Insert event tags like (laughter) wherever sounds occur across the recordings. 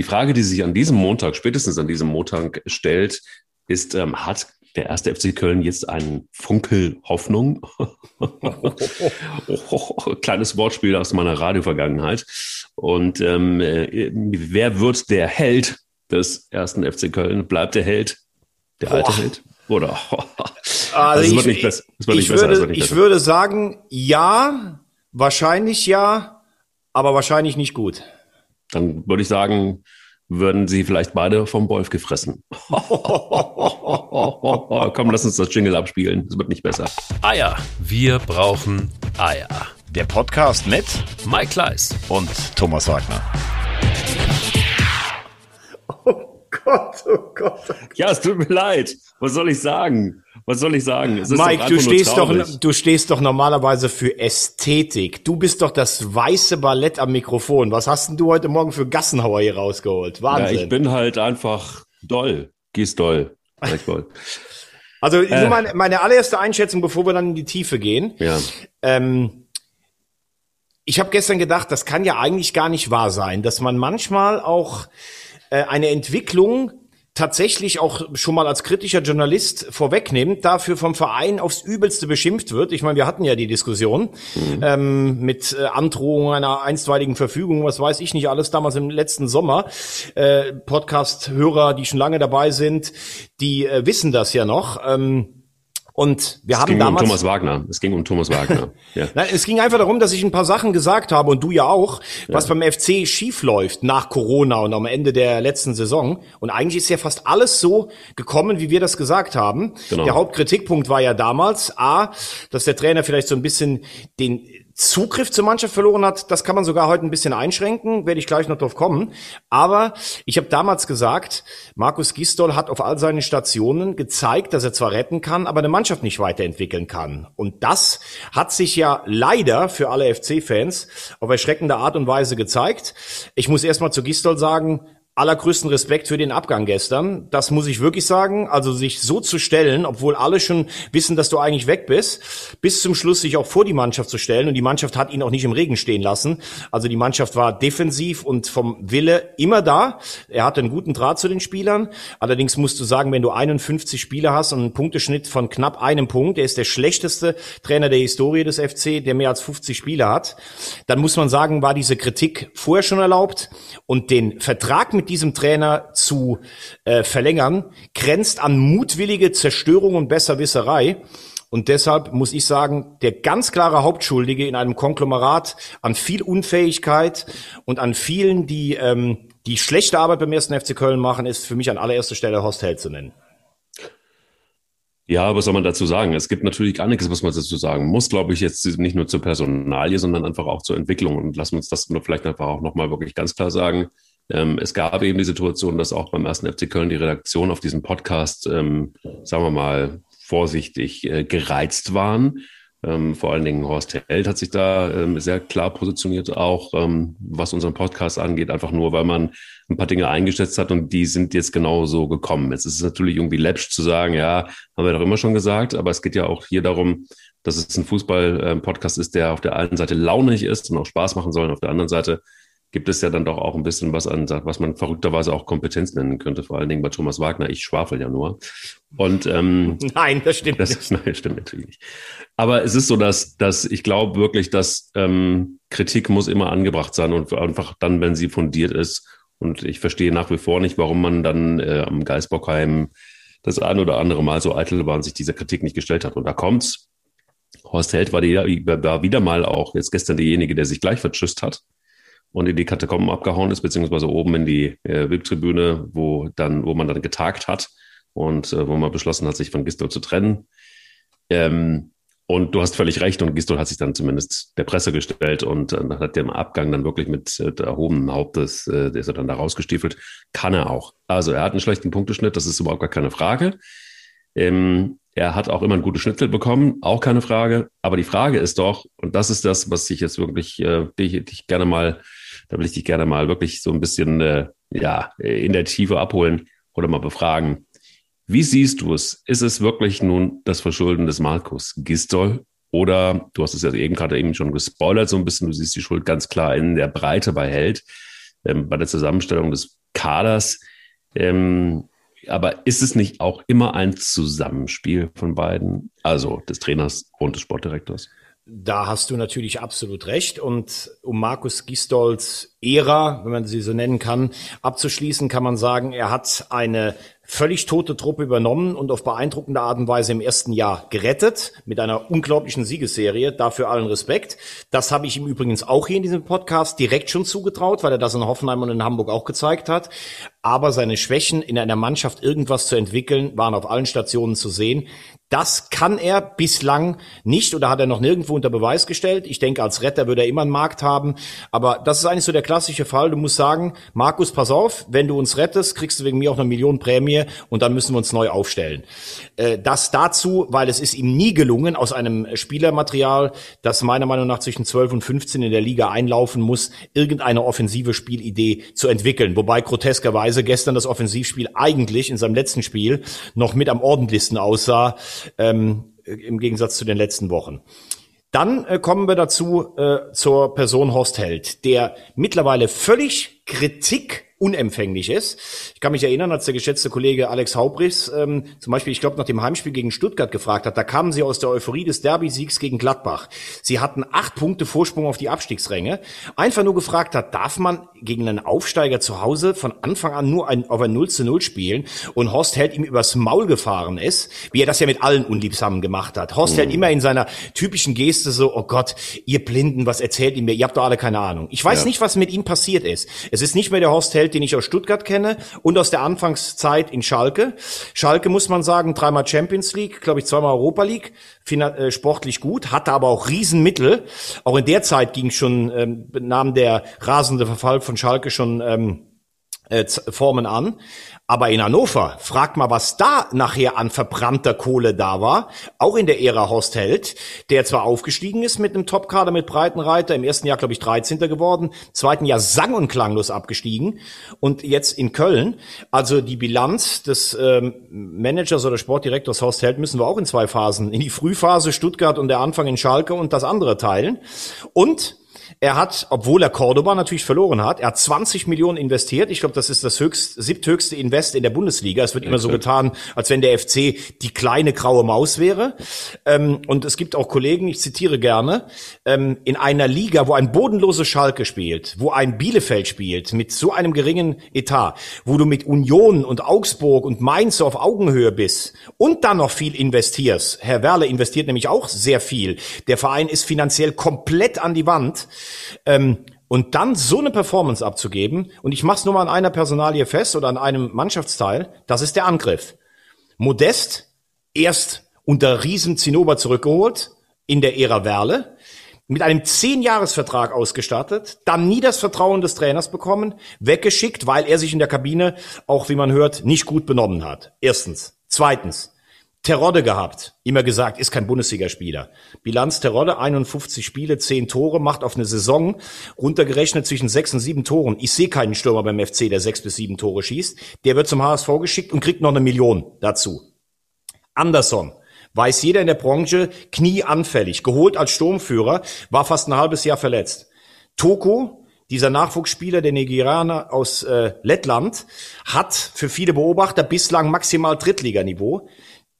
die Frage, die sich an diesem Montag, spätestens an diesem Montag stellt, ist, ähm, hat der erste FC Köln jetzt einen Funkel Hoffnung? (laughs) Kleines Wortspiel aus meiner Radiovergangenheit. Und ähm, äh, wer wird der Held des ersten FC Köln? Bleibt der Held? Der Boah. alte Held? Oder? (laughs) also, ich, nicht besser. ich, würde, ich würde sagen, ja, wahrscheinlich ja, aber wahrscheinlich nicht gut. Dann würde ich sagen, würden sie vielleicht beide vom Wolf gefressen. (laughs) Komm, lass uns das Jingle abspielen. Es wird nicht besser. Eier. Wir brauchen Eier. Der Podcast mit Mike Kleiss und Thomas Wagner. Oh Gott, oh Gott. Ja, es tut mir leid. Was soll ich sagen? Was soll ich sagen? Mike, du stehst doch, du stehst doch normalerweise für Ästhetik. Du bist doch das weiße Ballett am Mikrofon. Was hast denn du heute Morgen für Gassenhauer hier rausgeholt? Wahnsinn. Ja, ich bin halt einfach doll. Gieß doll. (laughs) Also äh. meine, meine allererste Einschätzung, bevor wir dann in die Tiefe gehen. Ja. Ähm, ich habe gestern gedacht, das kann ja eigentlich gar nicht wahr sein, dass man manchmal auch äh, eine Entwicklung tatsächlich auch schon mal als kritischer Journalist vorwegnimmt, dafür vom Verein aufs Übelste beschimpft wird. Ich meine, wir hatten ja die Diskussion mhm. ähm, mit äh, Androhung einer einstweiligen Verfügung, was weiß ich nicht alles, damals im letzten Sommer. Äh, Podcast-Hörer, die schon lange dabei sind, die äh, wissen das ja noch. Ähm, und wir es haben ging damals. Um Thomas Wagner. Es ging um Thomas Wagner. (laughs) ja. Nein, es ging einfach darum, dass ich ein paar Sachen gesagt habe und du ja auch, was ja. beim FC schief läuft nach Corona und am Ende der letzten Saison. Und eigentlich ist ja fast alles so gekommen, wie wir das gesagt haben. Genau. Der Hauptkritikpunkt war ja damals A, dass der Trainer vielleicht so ein bisschen den Zugriff zur Mannschaft verloren hat, das kann man sogar heute ein bisschen einschränken, werde ich gleich noch drauf kommen. Aber ich habe damals gesagt, Markus Gistol hat auf all seinen Stationen gezeigt, dass er zwar retten kann, aber eine Mannschaft nicht weiterentwickeln kann. Und das hat sich ja leider für alle FC-Fans auf erschreckende Art und Weise gezeigt. Ich muss erstmal zu Gistol sagen, allergrößten Respekt für den Abgang gestern. Das muss ich wirklich sagen. Also sich so zu stellen, obwohl alle schon wissen, dass du eigentlich weg bist, bis zum Schluss sich auch vor die Mannschaft zu stellen. Und die Mannschaft hat ihn auch nicht im Regen stehen lassen. Also die Mannschaft war defensiv und vom Wille immer da. Er hatte einen guten Draht zu den Spielern. Allerdings musst du sagen, wenn du 51 Spieler hast und einen Punkteschnitt von knapp einem Punkt, er ist der schlechteste Trainer der Historie des FC, der mehr als 50 Spieler hat, dann muss man sagen, war diese Kritik vorher schon erlaubt. Und den Vertrag mit diesem Trainer zu äh, verlängern, grenzt an mutwillige Zerstörung und Besserwisserei. Und deshalb muss ich sagen, der ganz klare Hauptschuldige in einem Konglomerat an viel Unfähigkeit und an vielen, die ähm, die schlechte Arbeit beim ersten FC Köln machen, ist für mich an allererster Stelle Horst Held zu nennen. Ja, was soll man dazu sagen? Es gibt natürlich gar nichts, was man dazu sagen muss, glaube ich, jetzt nicht nur zur Personalie, sondern einfach auch zur Entwicklung. Und lassen wir uns das nur vielleicht einfach auch nochmal wirklich ganz klar sagen. Ähm, es gab eben die Situation, dass auch beim ersten FC Köln die Redaktion auf diesem Podcast, ähm, sagen wir mal, vorsichtig äh, gereizt waren. Ähm, vor allen Dingen Horst Held hat sich da ähm, sehr klar positioniert, auch ähm, was unseren Podcast angeht, einfach nur, weil man ein paar Dinge eingeschätzt hat und die sind jetzt genau so gekommen. Jetzt ist es natürlich irgendwie läppsch zu sagen, ja, haben wir doch immer schon gesagt, aber es geht ja auch hier darum, dass es ein Fußball-Podcast ist, der auf der einen Seite launig ist und auch Spaß machen soll, und auf der anderen Seite gibt es ja dann doch auch ein bisschen was an, was man verrückterweise auch Kompetenz nennen könnte, vor allen Dingen bei Thomas Wagner. Ich schwafel ja nur. Und ähm, (laughs) nein, das stimmt das, nicht. (laughs) Nein, stimmt natürlich nicht. Aber es ist so, dass, dass ich glaube wirklich, dass ähm, Kritik muss immer angebracht sein und einfach dann, wenn sie fundiert ist. Und ich verstehe nach wie vor nicht, warum man dann äh, am Geisbockheim das ein oder andere Mal so eitel war und sich dieser Kritik nicht gestellt hat. Und da kommt's. Horst Held war, die, war wieder mal auch jetzt gestern derjenige, der sich gleich verschüsst hat und in die Katakomben abgehauen ist, beziehungsweise oben in die äh, VIP-Tribüne, wo wo man dann getagt hat und äh, wo man beschlossen hat, sich von Gistol zu trennen. Ähm, und du hast völlig recht, und Gistol hat sich dann zumindest der Presse gestellt und äh, hat dem Abgang dann wirklich mit äh, erhobenem Hauptes, äh, der ist er dann da rausgestiefelt. Kann er auch. Also er hat einen schlechten Punkteschnitt, das ist überhaupt gar keine Frage. Ähm, er hat auch immer ein gutes Schnitzel bekommen, auch keine Frage. Aber die Frage ist doch, und das ist das, was ich jetzt wirklich, äh, dich, dich gerne mal da will ich dich gerne mal wirklich so ein bisschen äh, ja, in der Tiefe abholen oder mal befragen. Wie siehst du es? Ist es wirklich nun das Verschulden des Markus Gistol? Oder du hast es ja eben gerade eben schon gespoilert, so ein bisschen, du siehst die Schuld ganz klar in der Breite bei Held, ähm, bei der Zusammenstellung des Kaders. Ähm, aber ist es nicht auch immer ein Zusammenspiel von beiden, also des Trainers und des Sportdirektors? Da hast du natürlich absolut recht. Und um Markus Gistolz Ära, wenn man sie so nennen kann, abzuschließen, kann man sagen, er hat eine völlig tote Truppe übernommen und auf beeindruckende Art und Weise im ersten Jahr gerettet mit einer unglaublichen Siegesserie. Dafür allen Respekt. Das habe ich ihm übrigens auch hier in diesem Podcast direkt schon zugetraut, weil er das in Hoffenheim und in Hamburg auch gezeigt hat. Aber seine Schwächen in einer Mannschaft irgendwas zu entwickeln, waren auf allen Stationen zu sehen. Das kann er bislang nicht oder hat er noch nirgendwo unter Beweis gestellt. Ich denke, als Retter würde er immer einen Markt haben. Aber das ist eigentlich so der klassische Fall. Du musst sagen, Markus, pass auf, wenn du uns rettest, kriegst du wegen mir auch eine Million Prämie und dann müssen wir uns neu aufstellen. Äh, das dazu, weil es ist ihm nie gelungen, aus einem Spielermaterial, das meiner Meinung nach zwischen 12 und 15 in der Liga einlaufen muss, irgendeine offensive Spielidee zu entwickeln. Wobei groteskerweise gestern das Offensivspiel eigentlich in seinem letzten Spiel noch mit am ordentlichsten aussah ähm, im Gegensatz zu den letzten Wochen. Dann äh, kommen wir dazu äh, zur Person Horst Held, der mittlerweile völlig Kritik unempfänglich ist. Ich kann mich erinnern, als der geschätzte Kollege Alex Haubrichs ähm, zum Beispiel, ich glaube, nach dem Heimspiel gegen Stuttgart gefragt hat, da kamen sie aus der Euphorie des Derby-Siegs gegen Gladbach. Sie hatten acht Punkte Vorsprung auf die Abstiegsränge. Einfach nur gefragt hat, darf man gegen einen Aufsteiger zu Hause von Anfang an nur ein, auf ein 0 zu 0 spielen und Horst Held ihm übers Maul gefahren ist, wie er das ja mit allen Unliebsamen gemacht hat. Horst mhm. Held immer in seiner typischen Geste so, oh Gott, ihr Blinden, was erzählt ihr mir? Ihr habt doch alle keine Ahnung. Ich weiß ja. nicht, was mit ihm passiert ist. Es ist nicht mehr der Horst Held, Feld, den ich aus Stuttgart kenne und aus der Anfangszeit in Schalke. Schalke muss man sagen, dreimal Champions League, glaube ich, zweimal Europa League, äh, sportlich gut, hatte aber auch Riesenmittel. Auch in der Zeit ging schon, ähm, nahm der rasende Verfall von Schalke schon ähm, äh, Formen an. Aber in Hannover, fragt mal, was da nachher an verbrannter Kohle da war. Auch in der Ära Horst Held, der zwar aufgestiegen ist mit einem Topkader mit Breitenreiter, im ersten Jahr, glaube ich, 13. geworden, im zweiten Jahr sang- und klanglos abgestiegen und jetzt in Köln. Also die Bilanz des ähm, Managers oder Sportdirektors Horst Held müssen wir auch in zwei Phasen, in die Frühphase Stuttgart und der Anfang in Schalke und das andere teilen. Und er hat, obwohl er Cordoba natürlich verloren hat, er hat 20 Millionen investiert. Ich glaube, das ist das höchst, siebthöchste Invest in der Bundesliga. Es wird immer so getan, als wenn der FC die kleine graue Maus wäre. Ähm, und es gibt auch Kollegen, ich zitiere gerne, ähm, in einer Liga, wo ein bodenloses Schalke spielt, wo ein Bielefeld spielt, mit so einem geringen Etat, wo du mit Union und Augsburg und Mainz auf Augenhöhe bist und dann noch viel investierst. Herr Werle investiert nämlich auch sehr viel. Der Verein ist finanziell komplett an die Wand. Ähm, und dann so eine Performance abzugeben, und ich mach's nur mal an einer Personalie fest oder an einem Mannschaftsteil, das ist der Angriff. Modest, erst unter Riesen Zinnober zurückgeholt, in der Ära Werle, mit einem Zehn-Jahres-Vertrag ausgestattet, dann nie das Vertrauen des Trainers bekommen, weggeschickt, weil er sich in der Kabine, auch wie man hört, nicht gut benommen hat. Erstens. Zweitens. Terodde gehabt. Immer gesagt, ist kein Bundesligaspieler. Bilanz Terodde, 51 Spiele, 10 Tore, macht auf eine Saison runtergerechnet zwischen 6 und 7 Toren. Ich sehe keinen Stürmer beim FC, der 6 bis 7 Tore schießt. Der wird zum HSV geschickt und kriegt noch eine Million dazu. Anderson, weiß jeder in der Branche, knieanfällig, geholt als Sturmführer, war fast ein halbes Jahr verletzt. Toko, dieser Nachwuchsspieler, der Nigerianer aus äh, Lettland, hat für viele Beobachter bislang maximal Drittliganiveau.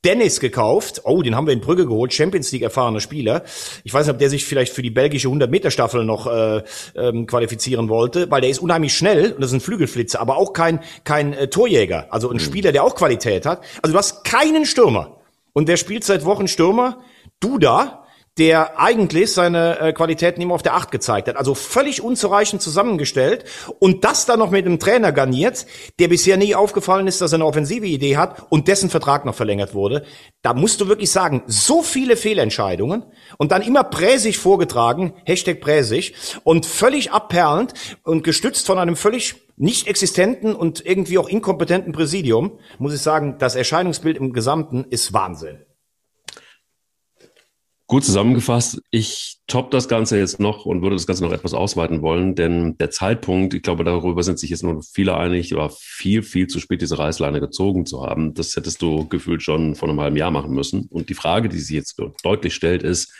Dennis gekauft. Oh, den haben wir in Brügge geholt. Champions League erfahrener Spieler. Ich weiß nicht, ob der sich vielleicht für die belgische 100-Meter-Staffel noch äh, ähm, qualifizieren wollte, weil der ist unheimlich schnell und das ist ein Flügelflitzer, aber auch kein, kein äh, Torjäger. Also ein mhm. Spieler, der auch Qualität hat. Also du hast keinen Stürmer. Und wer spielt seit Wochen Stürmer? Du da der eigentlich seine äh, Qualitäten immer auf der Acht gezeigt hat. Also völlig unzureichend zusammengestellt und das dann noch mit einem Trainer garniert, der bisher nie aufgefallen ist, dass er eine offensive Idee hat und dessen Vertrag noch verlängert wurde. Da musst du wirklich sagen, so viele Fehlentscheidungen und dann immer präsig vorgetragen, Hashtag präsig und völlig abperlend und gestützt von einem völlig nicht existenten und irgendwie auch inkompetenten Präsidium, muss ich sagen, das Erscheinungsbild im Gesamten ist Wahnsinn. Gut zusammengefasst, ich top das Ganze jetzt noch und würde das Ganze noch etwas ausweiten wollen, denn der Zeitpunkt, ich glaube, darüber sind sich jetzt nur viele einig, war viel, viel zu spät, diese Reißleine gezogen zu haben. Das hättest du gefühlt schon vor einem halben Jahr machen müssen. Und die Frage, die sich jetzt deutlich stellt, ist,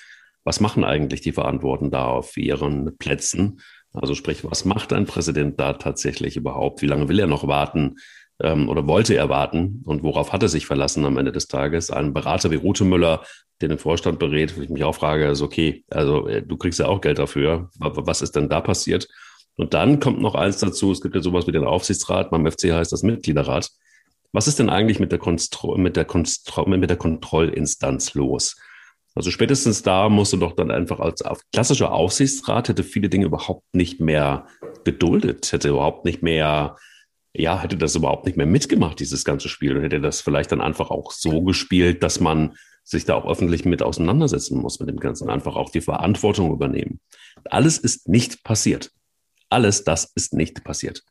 was machen eigentlich die Verantwortlichen da auf ihren Plätzen? Also sprich, was macht ein Präsident da tatsächlich überhaupt? Wie lange will er noch warten? Ähm, oder wollte er warten? Und worauf hat er sich verlassen am Ende des Tages? Ein Berater wie Rute Müller, der den Vorstand berät, wo ich mich auch frage, ist okay, also äh, du kriegst ja auch Geld dafür. Was ist denn da passiert? Und dann kommt noch eins dazu, es gibt ja sowas wie den Aufsichtsrat, beim FC heißt das Mitgliederrat. Was ist denn eigentlich mit der, Konstro mit der, Konstro mit der Kontrollinstanz los? Also spätestens da musst du doch dann einfach als klassischer Aufsichtsrat hätte viele Dinge überhaupt nicht mehr geduldet, hätte überhaupt nicht mehr, ja, hätte das überhaupt nicht mehr mitgemacht, dieses ganze Spiel, und hätte das vielleicht dann einfach auch so gespielt, dass man sich da auch öffentlich mit auseinandersetzen muss mit dem Ganzen, einfach auch die Verantwortung übernehmen. Alles ist nicht passiert. Alles das ist nicht passiert.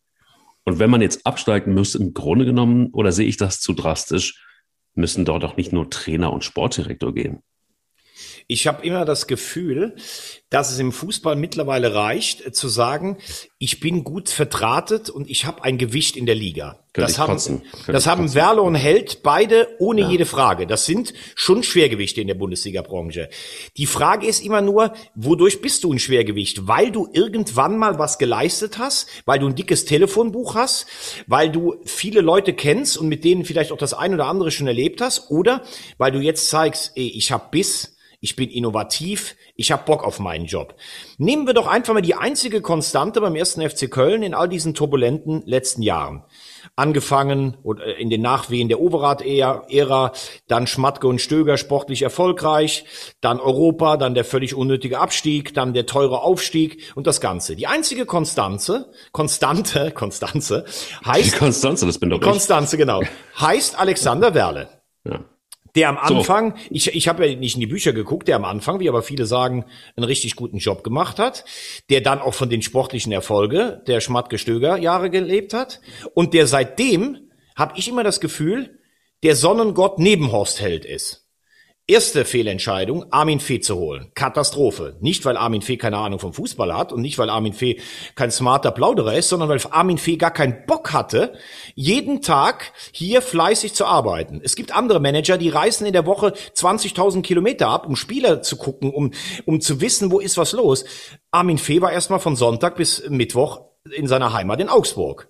Und wenn man jetzt absteigen müsste, im Grunde genommen, oder sehe ich das zu drastisch, müssen dort auch nicht nur Trainer und Sportdirektor gehen. Ich habe immer das Gefühl, dass es im Fußball mittlerweile reicht, äh, zu sagen, ich bin gut vertratet und ich habe ein Gewicht in der Liga. Könnte das haben, das haben Werle und Held beide ohne ja. jede Frage. Das sind schon Schwergewichte in der Bundesliga-Branche. Die Frage ist immer nur, wodurch bist du ein Schwergewicht? Weil du irgendwann mal was geleistet hast, weil du ein dickes Telefonbuch hast, weil du viele Leute kennst und mit denen vielleicht auch das ein oder andere schon erlebt hast, oder weil du jetzt zeigst, ey, ich habe Biss, ich bin innovativ, ich habe Bock auf meinen Job. Nehmen wir doch einfach mal die einzige Konstante beim ersten FC Köln in all diesen turbulenten letzten Jahren. Angefangen äh, in den Nachwehen der Overath-Ära, dann Schmatke und Stöger sportlich erfolgreich, dann Europa, dann der völlig unnötige Abstieg, dann der teure Aufstieg und das Ganze. Die einzige Konstanze, Konstante, (laughs) Konstanze heißt... Die Konstanze, das bin doch Konstanze, genau. Heißt Alexander Werle. Ja. Der am Anfang, so. ich, ich habe ja nicht in die Bücher geguckt, der am Anfang, wie aber viele sagen, einen richtig guten Job gemacht hat, der dann auch von den sportlichen Erfolge der Schmatt-Gestöger-Jahre gelebt hat und der seitdem, habe ich immer das Gefühl, der Sonnengott neben Horst Held ist. Erste Fehlentscheidung, Armin Fee zu holen. Katastrophe. Nicht, weil Armin Fee keine Ahnung vom Fußball hat und nicht, weil Armin Fee kein smarter Plauderer ist, sondern weil Armin Fee gar keinen Bock hatte, jeden Tag hier fleißig zu arbeiten. Es gibt andere Manager, die reisen in der Woche 20.000 Kilometer ab, um Spieler zu gucken, um, um zu wissen, wo ist was los. Armin Fee war erstmal von Sonntag bis Mittwoch in seiner Heimat in Augsburg.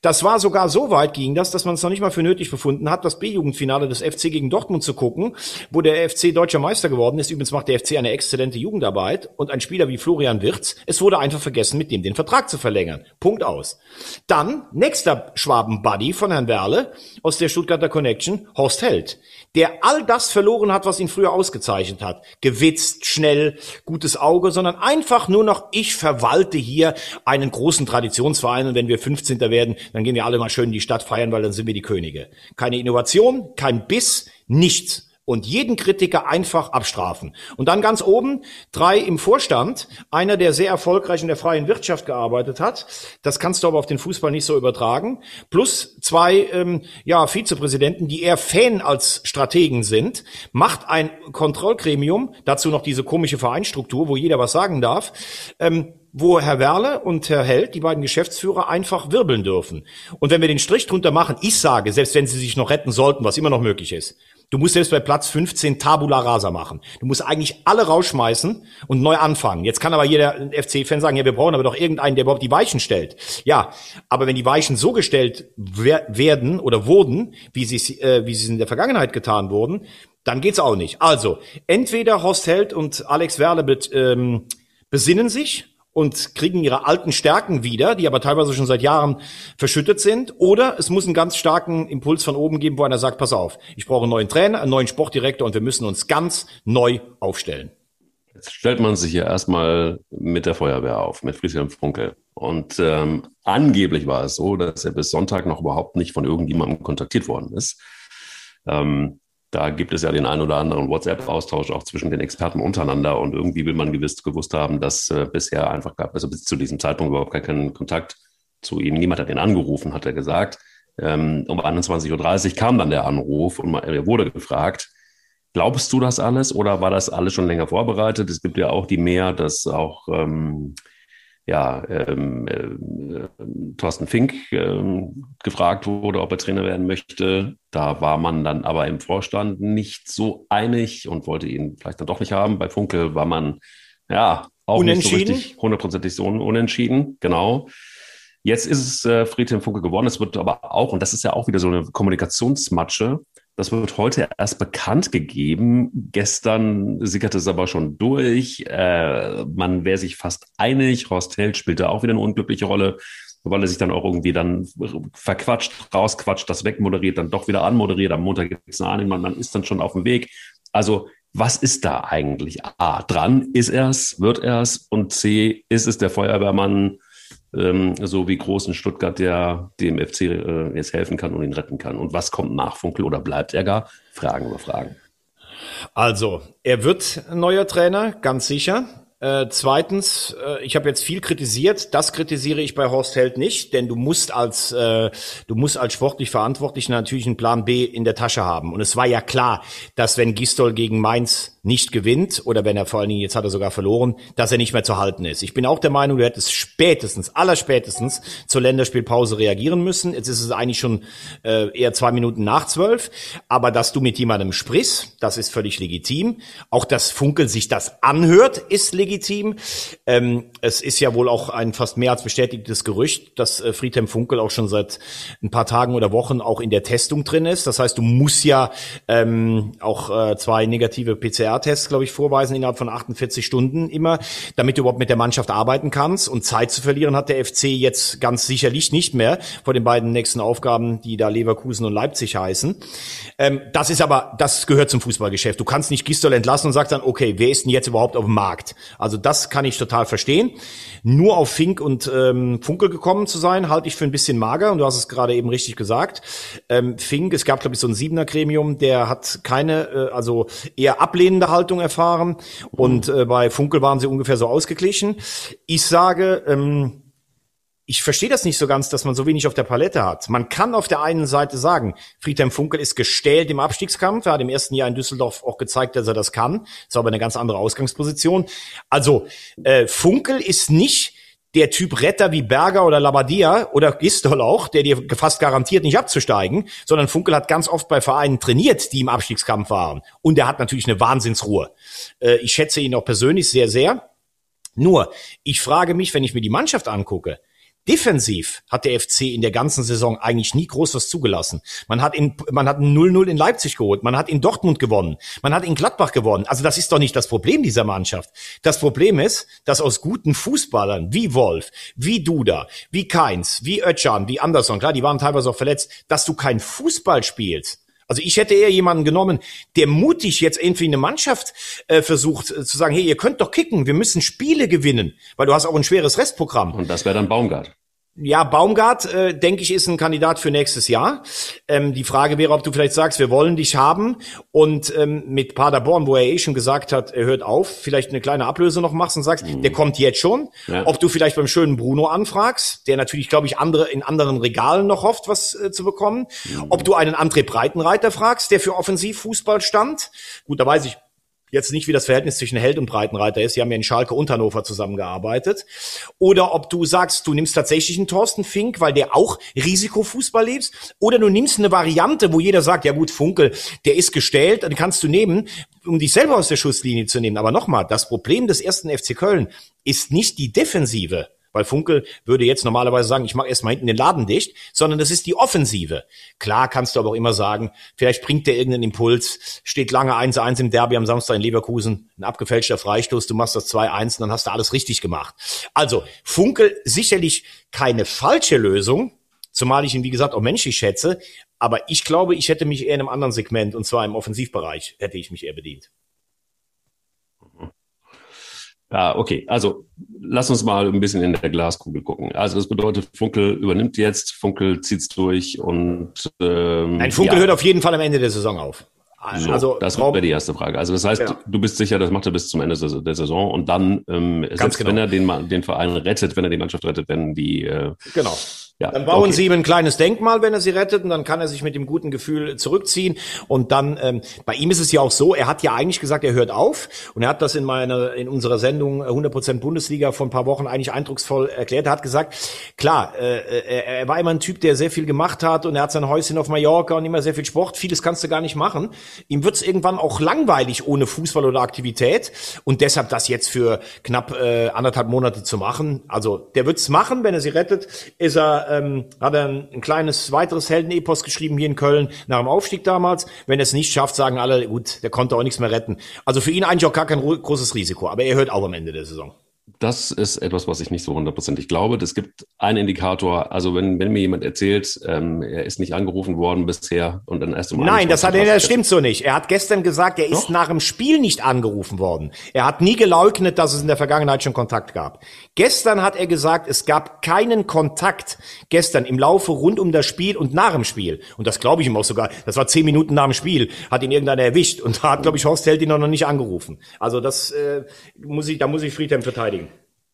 Das war sogar so weit ging das, dass man es noch nicht mal für nötig befunden hat, das B-Jugendfinale des FC gegen Dortmund zu gucken, wo der FC deutscher Meister geworden ist. Übrigens macht der FC eine exzellente Jugendarbeit und ein Spieler wie Florian Wirz, es wurde einfach vergessen, mit dem den Vertrag zu verlängern. Punkt aus. Dann nächster Schwaben-Buddy von Herrn Werle aus der Stuttgarter Connection, Horst Held der all das verloren hat, was ihn früher ausgezeichnet hat. Gewitzt, schnell, gutes Auge, sondern einfach nur noch, ich verwalte hier einen großen Traditionsverein und wenn wir 15. werden, dann gehen wir alle mal schön in die Stadt feiern, weil dann sind wir die Könige. Keine Innovation, kein Biss, nichts und jeden Kritiker einfach abstrafen. Und dann ganz oben drei im Vorstand, einer, der sehr erfolgreich in der freien Wirtschaft gearbeitet hat. Das kannst du aber auf den Fußball nicht so übertragen. Plus zwei ähm, ja, Vizepräsidenten, die eher Fan als Strategen sind. Macht ein Kontrollgremium, dazu noch diese komische Vereinsstruktur, wo jeder was sagen darf. Ähm, wo Herr Werle und Herr Held, die beiden Geschäftsführer, einfach wirbeln dürfen. Und wenn wir den Strich drunter machen, ich sage, selbst wenn sie sich noch retten sollten, was immer noch möglich ist, Du musst selbst bei Platz 15 Tabula Rasa machen. Du musst eigentlich alle rausschmeißen und neu anfangen. Jetzt kann aber jeder FC-Fan sagen, ja, wir brauchen aber doch irgendeinen, der überhaupt die Weichen stellt. Ja, aber wenn die Weichen so gestellt werden oder wurden, wie sie, äh, wie sie in der Vergangenheit getan wurden, dann geht's auch nicht. Also, entweder Horst Held und Alex Werle bet, ähm, besinnen sich und kriegen ihre alten Stärken wieder, die aber teilweise schon seit Jahren verschüttet sind. Oder es muss einen ganz starken Impuls von oben geben, wo einer sagt, pass auf, ich brauche einen neuen Trainer, einen neuen Sportdirektor und wir müssen uns ganz neu aufstellen. Jetzt stellt man sich ja erstmal mit der Feuerwehr auf, mit Friedhelm Funkel. Und ähm, angeblich war es so, dass er bis Sonntag noch überhaupt nicht von irgendjemandem kontaktiert worden ist. Ähm, da gibt es ja den einen oder anderen WhatsApp-Austausch auch zwischen den Experten untereinander und irgendwie will man gewiss gewusst haben, dass äh, bisher einfach gab, also bis zu diesem Zeitpunkt überhaupt gar keinen Kontakt zu ihm. Niemand hat ihn angerufen, hat er gesagt. Ähm, um 21.30 Uhr kam dann der Anruf und er wurde gefragt, glaubst du das alles oder war das alles schon länger vorbereitet? Es gibt ja auch die mehr, dass auch ähm, ja, ähm, äh, Thorsten Fink ähm, gefragt wurde, ob er Trainer werden möchte. Da war man dann aber im Vorstand nicht so einig und wollte ihn vielleicht dann doch nicht haben. Bei Funkel war man ja auch nicht so richtig hundertprozentig so unentschieden, genau. Jetzt ist es äh, Friedhelm Funke geworden. Es wird aber auch, und das ist ja auch wieder so eine Kommunikationsmatsche, das wird heute erst bekannt gegeben. Gestern sickerte es aber schon durch. Äh, man wäre sich fast einig. Horst Held spielte auch wieder eine unglückliche Rolle, weil er sich dann auch irgendwie dann verquatscht, rausquatscht, das wegmoderiert, dann doch wieder anmoderiert. Am Montag gibt es eine Ahnung, man, man ist dann schon auf dem Weg. Also was ist da eigentlich? A, dran ist er es, wird er es und C, ist es der Feuerwehrmann, ähm, so wie Großen Stuttgart, der dem FC äh, jetzt helfen kann und ihn retten kann. Und was kommt nach Funkel oder bleibt er gar? Fragen über Fragen. Also, er wird neuer Trainer, ganz sicher. Äh, zweitens, äh, ich habe jetzt viel kritisiert. Das kritisiere ich bei Horst Held nicht, denn du musst als äh, du musst als sportlich Verantwortlicher natürlich einen Plan B in der Tasche haben. Und es war ja klar, dass wenn Gistol gegen Mainz nicht gewinnt oder wenn er vor allen Dingen, jetzt hat er sogar verloren, dass er nicht mehr zu halten ist. Ich bin auch der Meinung, du hättest spätestens, allerspätestens zur Länderspielpause reagieren müssen. Jetzt ist es eigentlich schon äh, eher zwei Minuten nach zwölf. Aber dass du mit jemandem sprichst, das ist völlig legitim. Auch dass Funkel sich das anhört, ist legitim. Ähm, es ist ja wohl auch ein fast mehr als bestätigtes Gerücht, dass äh, Friedhelm Funkel auch schon seit ein paar Tagen oder Wochen auch in der Testung drin ist. Das heißt, du musst ja ähm, auch äh, zwei negative PCR PCR-Tests, glaube ich, vorweisen innerhalb von 48 Stunden immer, damit du überhaupt mit der Mannschaft arbeiten kannst. Und Zeit zu verlieren hat der FC jetzt ganz sicherlich nicht mehr vor den beiden nächsten Aufgaben, die da Leverkusen und Leipzig heißen. Ähm, das ist aber, das gehört zum Fußballgeschäft. Du kannst nicht Gistol entlassen und sagst dann, okay, wer ist denn jetzt überhaupt auf dem Markt? Also das kann ich total verstehen. Nur auf Fink und ähm, Funkel gekommen zu sein, halte ich für ein bisschen mager. Und du hast es gerade eben richtig gesagt. Ähm, Fink, es gab, glaube ich, so ein Siebener-Gremium, der hat keine, äh, also eher ablehnend ablehnende Haltung erfahren. Und äh, bei Funkel waren sie ungefähr so ausgeglichen. Ich sage, ähm, ich verstehe das nicht so ganz, dass man so wenig auf der Palette hat. Man kann auf der einen Seite sagen, Friedhelm Funkel ist gestählt im Abstiegskampf. Er hat im ersten Jahr in Düsseldorf auch gezeigt, dass er das kann. Ist aber eine ganz andere Ausgangsposition. Also äh, Funkel ist nicht der Typ Retter wie Berger oder Labadia oder Gistol auch, der dir fast garantiert nicht abzusteigen, sondern Funkel hat ganz oft bei Vereinen trainiert, die im Abstiegskampf waren. Und er hat natürlich eine Wahnsinnsruhe. Äh, ich schätze ihn auch persönlich sehr, sehr. Nur, ich frage mich, wenn ich mir die Mannschaft angucke, Defensiv hat der FC in der ganzen Saison eigentlich nie groß was zugelassen. Man hat in, man hat ein 0-0 in Leipzig geholt, man hat in Dortmund gewonnen, man hat in Gladbach gewonnen. Also das ist doch nicht das Problem dieser Mannschaft. Das Problem ist, dass aus guten Fußballern wie Wolf, wie Duda, wie Keins, wie Ötchan, wie Anderson, klar, die waren teilweise auch verletzt, dass du kein Fußball spielst, also ich hätte eher jemanden genommen, der mutig jetzt irgendwie eine Mannschaft äh, versucht äh, zu sagen, hey, ihr könnt doch kicken, wir müssen Spiele gewinnen, weil du hast auch ein schweres Restprogramm. Und das wäre dann Baumgart. Ja, Baumgart, äh, denke ich, ist ein Kandidat für nächstes Jahr. Ähm, die Frage wäre, ob du vielleicht sagst, wir wollen dich haben und ähm, mit Paderborn, wo er eh schon gesagt hat, er hört auf, vielleicht eine kleine Ablöse noch machst und sagst, mhm. der kommt jetzt schon. Ja. Ob du vielleicht beim schönen Bruno anfragst, der natürlich, glaube ich, andere in anderen Regalen noch hofft, was äh, zu bekommen. Mhm. Ob du einen André Breitenreiter fragst, der für Offensivfußball stand. Gut, da weiß ich jetzt nicht, wie das Verhältnis zwischen Held und Breitenreiter ist. Sie haben ja in Schalke und Hannover zusammengearbeitet. Oder ob du sagst, du nimmst tatsächlich einen Thorsten Fink, weil der auch Risikofußball lebt. Oder du nimmst eine Variante, wo jeder sagt, ja gut, Funkel, der ist gestellt, dann kannst du nehmen, um dich selber aus der Schusslinie zu nehmen. Aber nochmal, das Problem des ersten FC Köln ist nicht die Defensive. Weil Funkel würde jetzt normalerweise sagen, ich mache erstmal hinten den Laden dicht, sondern das ist die Offensive. Klar kannst du aber auch immer sagen, vielleicht bringt der irgendeinen Impuls, steht lange 1-1 im Derby am Samstag in Leverkusen, ein abgefälschter Freistoß, du machst das 2-1 dann hast du alles richtig gemacht. Also Funkel sicherlich keine falsche Lösung, zumal ich ihn, wie gesagt, auch menschlich schätze, aber ich glaube, ich hätte mich eher in einem anderen Segment, und zwar im Offensivbereich, hätte ich mich eher bedient. Ja, okay. Also lass uns mal ein bisschen in der Glaskugel gucken. Also das bedeutet, Funkel übernimmt jetzt, Funkel zieht's durch und ähm, Nein, Funkel ja. hört auf jeden Fall am Ende der Saison auf. So, also das wäre die erste Frage. Also das heißt, ja. du bist sicher, das macht er bis zum Ende der Saison und dann, ähm, selbst genau. wenn er den, den Verein rettet, wenn er die Mannschaft rettet, wenn die äh, genau Ja, dann bauen okay. sie ihm ein kleines Denkmal, wenn er sie rettet, und dann kann er sich mit dem guten Gefühl zurückziehen. Und dann, ähm, bei ihm ist es ja auch so, er hat ja eigentlich gesagt, er hört auf. Und er hat das in meiner, in unserer Sendung 100% äh, Bundesliga vor ein paar Wochen eigentlich eindrucksvoll erklärt. Er hat gesagt, klar, äh, er, er war immer ein Typ, der sehr viel gemacht hat und er hat sein Häuschen auf Mallorca und immer sehr viel Sport. Vieles kannst du gar nicht machen. Ihm wird es irgendwann auch langweilig ohne Fußball oder Aktivität. Und deshalb das jetzt für knapp äh, anderthalb Monate zu machen. Also der wird's machen, wenn er sie rettet, ist er ähm, hat er ein, ein kleines weiteres Heldenepos geschrieben hier in Köln nach dem Aufstieg damals. Wenn er es nicht schafft, sagen alle, gut, der konnte auch nichts mehr retten. Also für ihn eigentlich auch gar kein großes Risiko, aber er hört auch am Ende der Saison. Das ist etwas, was ich nicht so hundertprozentig glaube. Es gibt einen Indikator, also wenn, wenn mir jemand erzählt, ähm, er ist nicht angerufen worden bisher und dann erst um Nein, das hat er, das stimmt so nicht. Er hat gestern gesagt, er ist Doch? nach dem Spiel nicht angerufen worden. Er hat nie geleugnet, dass es in der Vergangenheit schon Kontakt gab. Gestern hat er gesagt, es gab keinen Kontakt gestern im Laufe rund um das Spiel und nach dem Spiel. Und das glaube ich ihm auch sogar. Das war zehn Minuten nach dem Spiel, hat ihn irgendeiner erwischt und da hat, glaube ich, Horst Held ihn noch nicht angerufen. Also das äh, muss ich, da muss ich Friedhelm verteidigen.